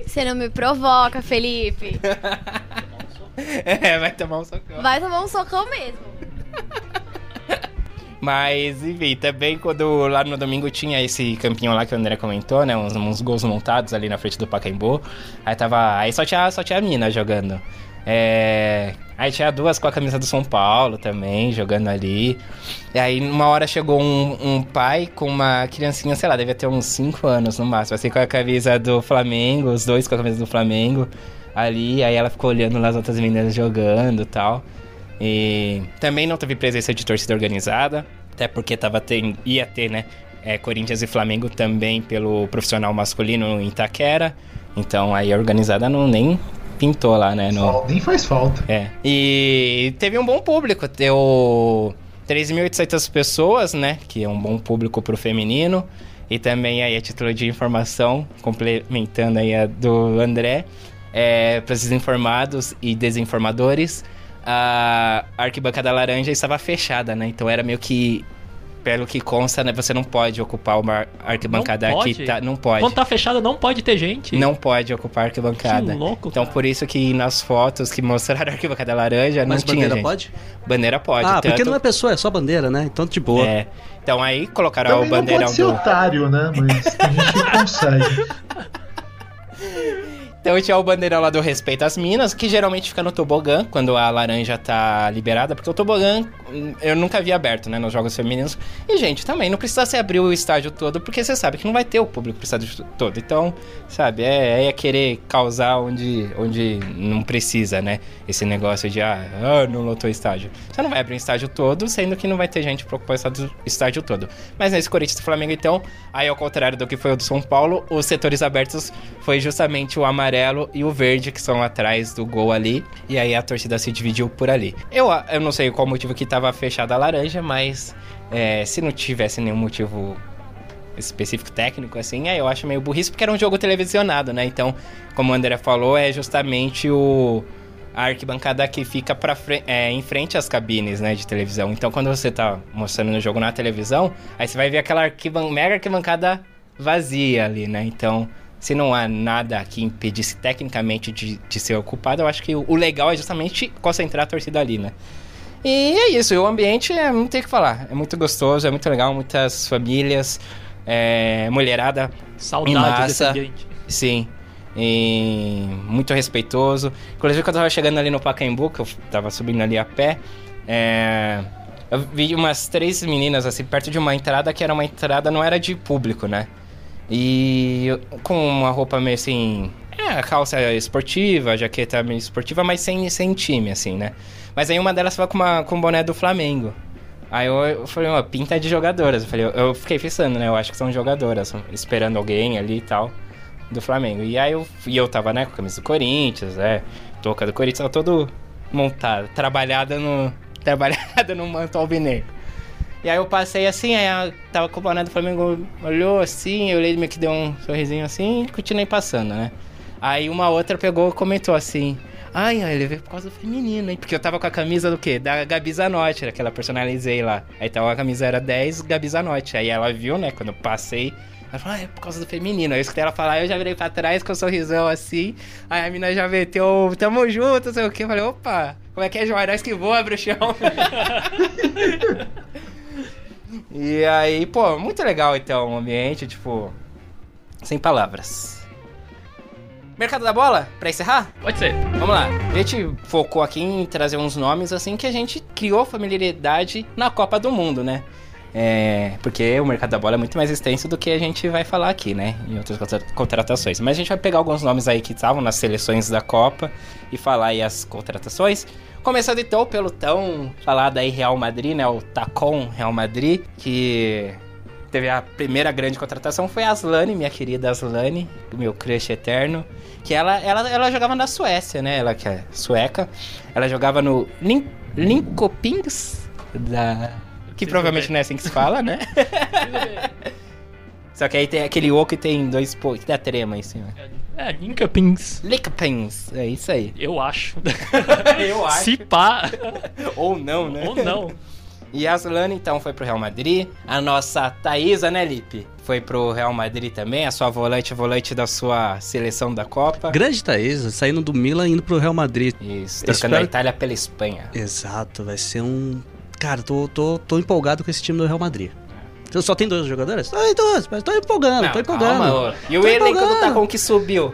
Você não me provoca, Felipe. é, vai tomar um socão. Vai tomar um socão mesmo. Mas, enfim, também quando lá no domingo tinha esse campinho lá que o André comentou, né? Uns, uns gols montados ali na frente do Pacaembu. Aí tava. Aí só tinha, só tinha a mina jogando. É... Aí tinha duas com a camisa do São Paulo também, jogando ali. E aí, uma hora chegou um, um pai com uma criancinha, sei lá, devia ter uns 5 anos no máximo, assim, com a camisa do Flamengo, os dois com a camisa do Flamengo ali. Aí ela ficou olhando lá as outras meninas jogando e tal. E também não teve presença de torcida organizada, até porque tava ter, ia ter, né? É, Corinthians e Flamengo também pelo profissional masculino em Itaquera. Então aí a organizada não nem pintou lá, né? No... Nem faz falta. É. E teve um bom público. Deu 3.800 pessoas, né? Que é um bom público pro feminino. E também aí a título de informação, complementando aí a do André, é, para os desinformados e desinformadores, a arquibancada laranja estava fechada, né? Então era meio que pelo que consta, né, você não pode ocupar uma arquibancada Não pode? tá, não pode. Quando tá fechado, não pode ter gente. Não pode ocupar a arquibancada. Que louco, Então cara. por isso que nas fotos que mostraram a arquibancada laranja Mas não tinha bandeira gente. pode? Bandeira pode. ah, porque tanto- não é pessoa, é só bandeira, né? Então, de boa. É. Então aí colocaram Também o não bandeirão pode ser do otário, né? Mas tem gente consegue. Então tinha o bandeirão lá do respeito às minas, que geralmente fica no tobogã, quando a laranja tá liberada, porque o tobogã eu nunca vi aberto, né, nos jogos femininos. E, gente, também não precisa se abrir o estádio todo, porque você sabe que não vai ter o público pro estádio todo. Então, sabe, é, é querer causar onde, onde não precisa, né? Esse negócio de, ah, ah, não lotou o estádio. Você não vai abrir o estádio todo, sendo que não vai ter gente pra ocupar o estádio, todo. Mas nesse Corinthians e Flamengo, então, aí ao contrário do que foi o do São Paulo, os setores abertos foi justamente o amarelo e o verde, que são atrás do gol ali. E aí a torcida se dividiu por ali. Eu, eu não sei qual motivo que tava fechada a laranja, mas é, se não tivesse nenhum motivo específico técnico, assim, aí eu acho meio burrice, porque era um jogo televisionado, né? Então, como o André falou, é justamente o a arquibancada que fica pra fre- é, em frente às cabines, né, de televisão. Então, quando você tá mostrando o jogo na televisão, aí você vai ver aquela arquiban mega arquibancada vazia ali, né? Então, se não há nada que impedisse tecnicamente de, de ser ocupado, eu acho que o, o legal é justamente concentrar a torcida ali, né? E é isso, o ambiente é, não tem o que falar. É muito gostoso, é muito legal, muitas famílias, é, mulherada Saudade Em massa. Sim. E muito respeitoso. Inclusive, quando eu tava chegando ali no Pacaembu, que eu tava subindo ali a pé, é, eu vi umas três meninas, assim, perto de uma entrada que era uma entrada, não era de público, né? E eu- com uma roupa meio assim. É, calça esportiva, jaqueta meio esportiva, mas sem, sem time, assim, né? Mas aí uma delas tava com, uma, com um boné do Flamengo. Aí eu, eu falei, ó, pinta de jogadoras. Eu, falei, eu, fiquei pensando, né? Eu acho que são jogadoras, esperando alguém ali e tal, do Flamengo. E aí eu, e eu tava, né, com a camisa do Corinthians, né? Touca do Corinthians, tava todo montado, trabalhada no. Trabalhada no manto alvinegro. E aí eu passei assim, aí ela tava com o boné do Flamengo, olhou assim, eu olhei meio que deu um sorrisinho assim e continuei passando, né? Aí uma outra pegou e comentou assim. Ai, ele veio por causa do feminino, hein? Porque eu tava com a camisa do quê? Da Gabi Zanotti, aquela personalizei lá. Aí então a camisa era 10 Gabi Zanotti. Aí ela viu, né, quando eu passei. Ela falou, ah, é por causa do feminino. Aí eu escutei ela falar, eu já virei pra trás com um sorrisão assim. Aí a mina já meteu, tamo junto, sei o quê. Eu falei, opa, como é que é? Nós que voa, bruxão. e aí, pô, muito legal então o ambiente, tipo, sem palavras. Mercado da bola, pra encerrar? Pode ser. Vamos lá. A gente focou aqui em trazer uns nomes assim que a gente criou familiaridade na Copa do Mundo, né? É, porque o mercado da bola é muito mais extenso do que a gente vai falar aqui, né? Em outras contra- contratações. Mas a gente vai pegar alguns nomes aí que estavam nas seleções da Copa e falar aí as contratações. Começando então pelo tão falado aí Real Madrid, né? O Tacon Real Madrid, que teve a primeira grande contratação foi a Aslane, minha querida Aslane, o meu crush eterno. Que ela, ela, ela jogava na Suécia, né? Ela que é sueca. Ela jogava no Lin, Linkopings da. Que provavelmente não é assim que se fala, né? Só que aí tem aquele O que tem dois pontos, que dá trema em cima. É, Linkapins. Linkopings, é isso aí. Eu acho. Eu acho. Se pá. Ou não, né? Ou não. E a Aslane, então, foi pro Real Madrid. A nossa Thaísa, né, Lipe? Foi pro Real Madrid também. A sua volante, volante da sua seleção da Copa. Grande Thaís, saindo do Milan e indo pro Real Madrid. Isso, trocando a espero- Itália pela Espanha. Exato, vai ser um. Cara, tô, tô, tô empolgado com esse time do Real Madrid. Você só tem dois jogadores? Tem dois, mas tô empolgando, Não, tô empolgando. calma. E o elenco do. Tacon que subiu?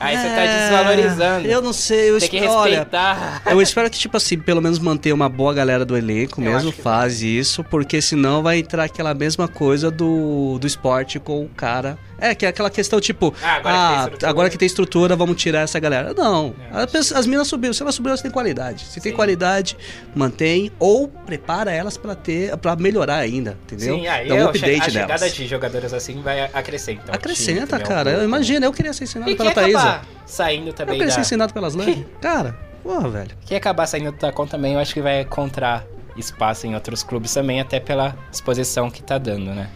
Aí você tá É, desvalorizando. Eu não sei, eu Tem que espero. Olha, respeitar. eu espero que, tipo assim, pelo menos manter uma boa galera do elenco Eu mesmo, acho que faz isso, porque senão vai entrar aquela mesma coisa do, do esporte com o cara. É, que é aquela questão, tipo, Ah, agora que tem ah, estrutura. agora que tem estrutura, vamos tirar essa galera. Não, É, as, as minas subiram, se elas subiram, elas têm qualidade. Se tem Sim. qualidade, mantém ou prepara elas pra ter, para melhorar ainda, entendeu? Sim, aí Dá um eu- update a chegada delas. de jogadores assim vai acrescentar. Acrescenta, cara. Eu imagino, eu queria ser ensinado E pela acabar saindo Eu também queria da... ser ensinado pelas lãs. Cara, porra, velho. Quem acabar saindo do Tacon também, eu acho que vai encontrar espaço em outros clubes também, até pela exposição que tá dando, né?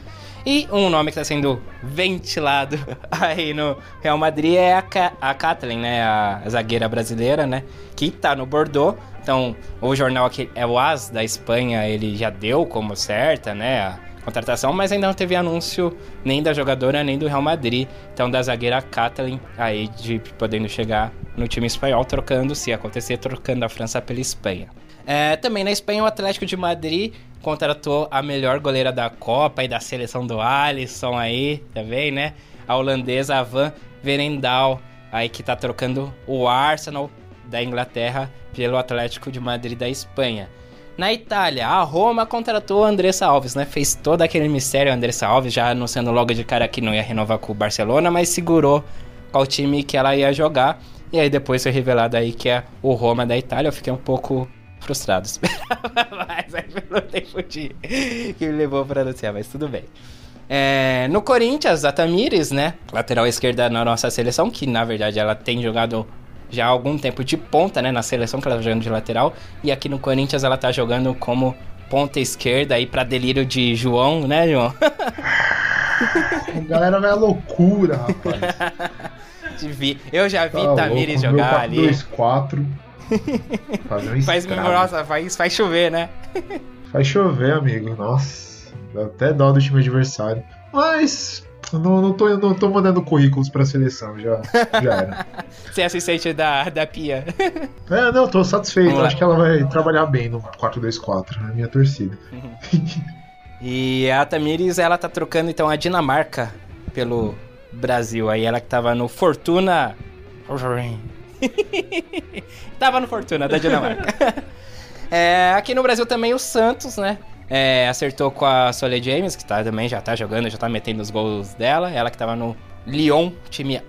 E um nome que está sendo ventilado aí no Real Madrid é a, Ka a Kathleen, né? A zagueira brasileira, né? Que tá no Bordeaux. Então, o jornal aqui é o AS da Espanha, ele já deu como certa, né? A contratação, mas ainda não teve anúncio nem da jogadora nem do Real Madrid. Então, da zagueira Kathleen aí de podendo chegar no time espanhol, trocando, se acontecer, trocando a França pela Espanha. É, também na Espanha, o Atlético de Madrid contratou a melhor goleira da Copa e da seleção do Alisson aí, também, né? A holandesa Van Verendal, aí que tá trocando o Arsenal da Inglaterra pelo Atlético de Madrid da Espanha. Na Itália, a Roma contratou a Andressa Alves, né? Fez todo aquele mistério a Andressa Alves, já anunciando logo de cara que não ia renovar com o Barcelona, mas segurou qual time que ela ia jogar. E aí depois foi revelado aí que é o Roma da Itália. Eu fiquei um pouco frustrado. Esperava mais aí pelo tempo de... que me levou para anunciar, mas tudo bem. É, no Corinthians, a Tamires, né? Lateral esquerda na nossa seleção, que na verdade ela tem jogado já há algum tempo de ponta, né? Na seleção que ela tá jogando de lateral. E aqui no Corinthians ela tá jogando como ponta esquerda aí pra delírio de João, né, João? Galera vai à loucura, rapaz. Eu já vi Tá Tamires louco, jogar ali. 4-2-4. Fazer um Faz, faz, faz chover, né? Faz chover, amigo. Nossa, dá até dó do time adversário. Mas não, não, tô, não tô mandando currículos pra seleção, já, já era. Você é assistente da, da Pia. É, não, tô satisfeito. Acho que ela vai trabalhar bem no 4-2-4, é a minha torcida. E a Tamires, ela tá trocando então a Dinamarca pelo Brasil. Aí ela que tava no Fortuna. tava no Fortuna da Dinamarca. É, aqui no Brasil também o Santos, né? É, acertou com a Solé James, que tá, também já tá jogando, já tá metendo os gols dela. Ela que tava no Lyon, time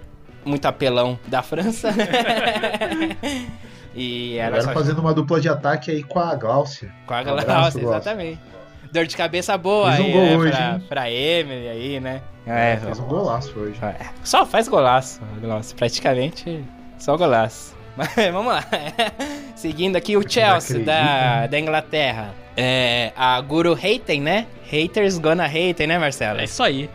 muito apelão da França. e ela só fazendo uma dupla de ataque aí com a Glaucia. com a Um Glaucia, Glaucia. exatamente. Dor de cabeça boa Fez um aí, gol né, hoje, pra, hein? pra Emily aí, né? É, fez um golaço hoje. É, Só faz golaço, Glaucia. Praticamente só golaço. Mas vamos lá. Seguindo aqui o Chelsea da, da Inglaterra. É, a Guru Haten, né? Haters gonna haten, né, Marcelo? É isso aí.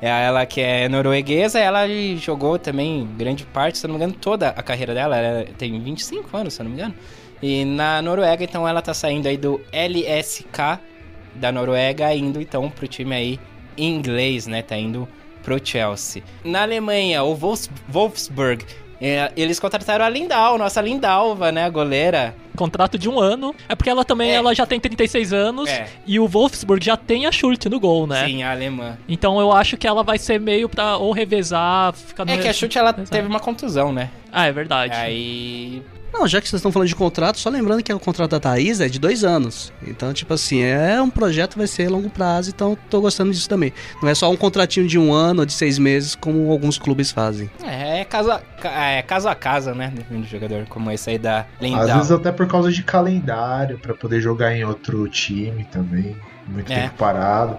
É ela que é norueguesa, ela jogou também grande parte, se eu não me engano, toda a carreira dela. Ela tem 25 anos, se eu não me engano. E na Noruega, então, ela tá saindo aí do LSK da Noruega, indo então pro time aí inglês, né? Tá indo pro Chelsea. Na Alemanha, o Wolfs Wolfsburg, é, eles contrataram a Lindau, nossa Lindalva, né? A goleira. Contrato de um ano. É porque ela também ela já tem 36 anos É. e o Wolfsburg já tem a Schultz no gol, né? Sim, a alemã. Então eu acho que ela vai ser meio pra ou revezar, ficar no É que a chute ela teve uma contusão, né? Ah, é verdade. Aí. Não, já que vocês estão falando de contrato, só lembrando que o contrato da Thaís é de dois anos. Então, tipo assim, é um projeto que vai ser a longo prazo, então tô gostando disso também. Não é só um contratinho de um ano ou de seis meses, como alguns clubes fazem. É, é caso a, é caso a casa, né? Depende do jogador, como esse aí da Às Lindau. vezes até por causa de calendário, pra poder jogar em outro time também. Muito É. tempo parado.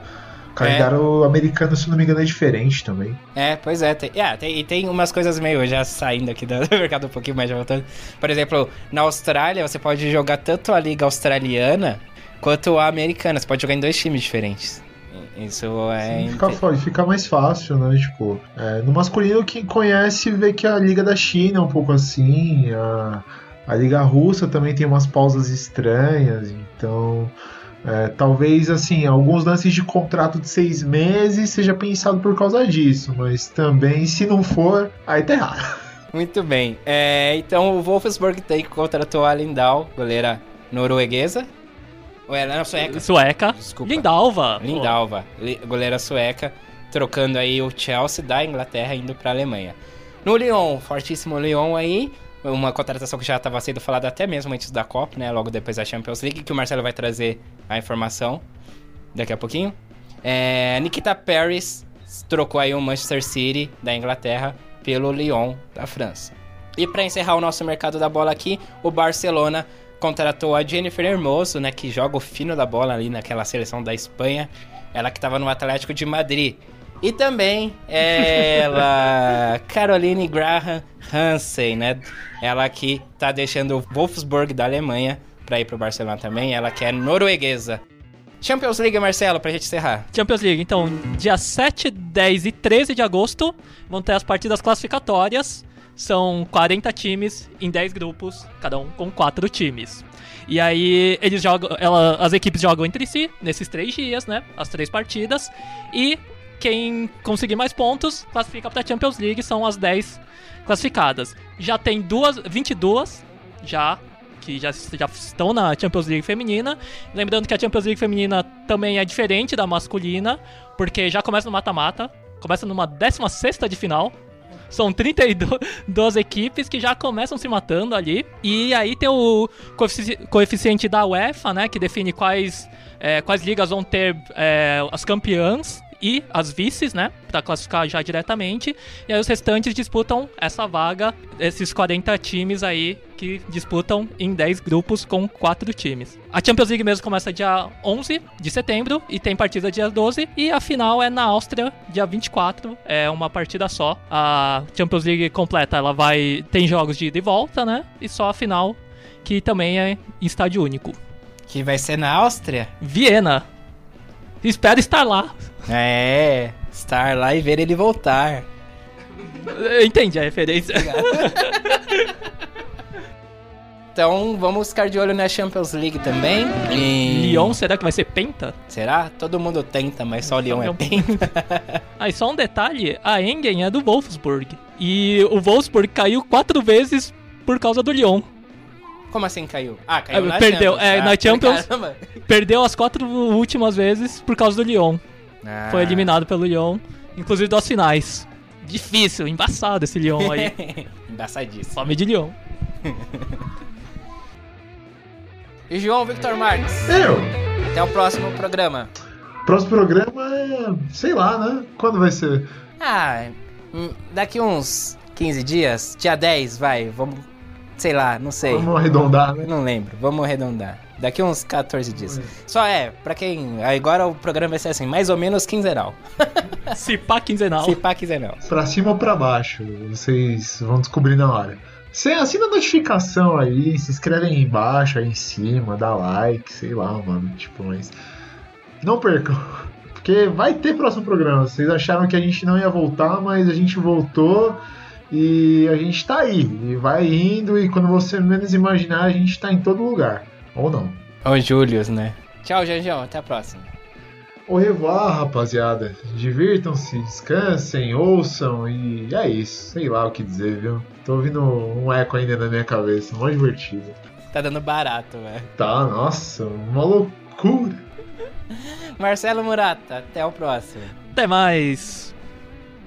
O calendário americano, se não me engano, é diferente também. É, pois é. Tem, é, tem, e tem umas coisas meio já saindo aqui do mercado um pouquinho mais já voltando. Por exemplo, na Austrália você pode jogar tanto a liga australiana quanto a americana. Você pode jogar em dois times diferentes. Isso é. Sim, fica, fica mais fácil, né? Tipo, é, no masculino, quem conhece vê que a Liga da China é um pouco assim. A, a Liga Russa também tem umas pausas estranhas. Então, é, talvez, assim, alguns lances de contrato de seis meses seja pensado por causa disso. Mas também, se não for, aí tá errado. Muito bem. É, então o Wolfsburg tem contratou a Lindau, goleira norueguesa. Ou ela não, sueca. Sueca. Desculpa. Lindalva. Lindalva, li- goleira sueca, trocando aí o Chelsea da Inglaterra indo pra Alemanha. No Lyon, fortíssimo Lyon aí, uma contratação que já estava sendo falada até mesmo antes da Copa, né? Logo depois da Champions League, que o Marcelo vai trazer a informação daqui a pouquinho. É, Nikita Paris trocou aí o Manchester City da Inglaterra pelo Lyon da França. E para encerrar o nosso mercado da bola aqui, o Barcelona contratou a Jennifer Hermoso, né, que joga o fino da bola ali naquela seleção da Espanha, ela que estava no Atlético de Madrid. E também ela, Caroline Graham Hansen, né? Ela que tá deixando o Wolfsburg da Alemanha para ir pro Barcelona também, ela que é norueguesa. Champions League, Marcelo, pra gente encerrar. Champions League, então, dia 7, 10 e 13 de agosto vão ter as partidas classificatórias. São 40 times em 10 grupos, cada um com 4 times. E aí eles jogam, ela, as equipes jogam entre si nesses três dias, né? As três partidas. E quem conseguir mais pontos classifica para a Champions League, são as 10 classificadas. Já tem duas, 22 já que já, já estão na Champions League feminina. Lembrando que a Champions League feminina também é diferente da masculina, porque já começa no mata-mata, começa numa 16 de final. São 32 equipes que já começam se matando ali. E aí tem o coefici coeficiente da UEFA, né? Que define quais, é, quais ligas vão ter é, as campeãs e as vices, né? Pra classificar já diretamente. E aí os restantes disputam essa vaga, esses 40 times aí que disputam em 10 grupos com 4 times. A Champions League mesmo começa dia 11 de setembro e tem partida dia 12. E a final é na Áustria, dia 24. É uma partida só. A Champions League completa, ela vai. Tem jogos de ida e volta, né? E só a final, que também é em estádio único. Que vai ser na Áustria? Viena. Espero estar lá. É, estar lá e ver ele voltar. Entendi a referência. então vamos ficar de olho na Champions League também. E... Lyon, será que vai ser penta? Será? Todo mundo tenta, mas só o Lyon é penta. Aí só um detalhe, a Engen é do Wolfsburg. E o Wolfsburg caiu quatro vezes por causa do Lyon. Como assim caiu? Ah, caiu na perdeu, Champions. É, ah, na Champions. Caramba. Perdeu as quatro últimas vezes por causa do Lyon. Ah. Foi eliminado pelo Lyon, inclusive das finais. Difícil, embaçado esse Lyon aí. Embaçadíssimo. Fome de Lyon. E João Victor Marques. Eu. Até o próximo programa. Próximo programa é. sei lá, né? Quando vai ser? Ah, hum, daqui uns 15 dias, dia 10, vai, vamos. Sei lá, não sei. Vamos arredondar, né? Não lembro, vamos arredondar. Daqui uns 14 dias. Só é, pra quem. Agora o programa vai ser assim, mais ou menos quinzenal. Se pá quinzenal. Se pá quinzenal. Pra cima ou pra baixo, vocês vão descobrir na hora. Você assina a notificação aí, se inscreve aí embaixo, aí em cima, dá like, sei lá, mano. Tipo, mas. Não percam. Porque vai ter próximo programa. Vocês acharam que a gente não ia voltar, mas a gente voltou e a gente tá aí. E vai indo, e quando você menos imaginar, a gente tá em todo lugar. Ou não. Ô, Július, né? Tchau, Janjão, até a próxima. Au revoir, rapaziada. Divirtam-se, descansem, ouçam e é isso. Sei lá o que dizer, viu? Tô ouvindo um eco ainda na minha cabeça, mó divertido. Tá dando barato, velho. Tá, nossa, uma loucura. Marcelo Murata, até o próximo. Até mais.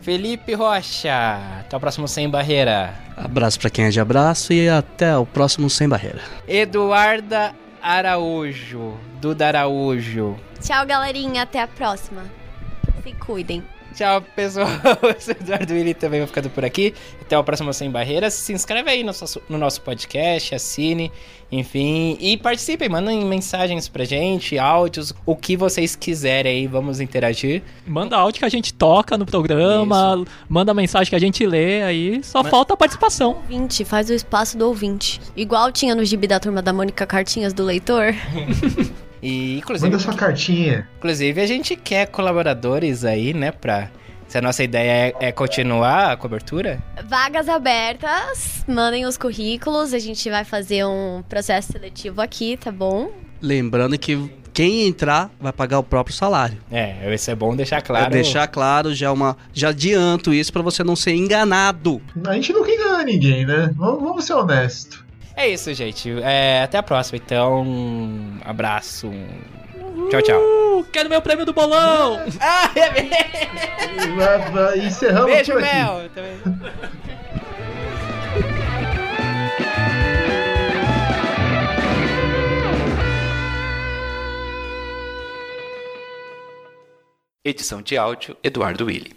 Felipe Rocha, até o próximo Sem Barreira. Abraço pra quem é de abraço e até o próximo Sem Barreira. Eduarda Araújo, Duda Araújo. Tchau, galerinha. Até a próxima. Se cuidem. Tchau, pessoal. Eu sou o Eduardo Willi também vou ficando por aqui. Até o próximo Sem Barreiras. Se inscreve aí no nosso, no nosso podcast, assine, enfim. E participem, mandem mensagens pra gente, áudios, o que vocês quiserem aí. Vamos interagir. Manda áudio que a gente toca no programa, manda mensagem que a gente lê aí. Só Mas- falta a participação. Ouvinte, faz o espaço do ouvinte. Igual tinha no gibi da turma da Mônica Cartinhas do leitor. E, inclusive, Manda sua cartinha. inclusive, a gente quer colaboradores aí, né, pra... Se a nossa ideia é, é continuar a cobertura, Vagas abertas, mandem os currículos. A gente vai fazer um processo seletivo aqui, tá bom? Lembrando que quem entrar vai pagar o próprio salário. é, isso é bom deixar claro. É deixar claro já uma, já adianto isso pra você não ser enganado. A gente nunca engana ninguém, né? Vamos, vamos ser honestos. É isso, gente. É, até a próxima, então. Um abraço. Tchau, tchau. Uh, quero meu prêmio do bolão! Ah, é mesmo? Encerramos Beijo, por aqui. Mel. Também. Edição de áudio Eduardo Willi.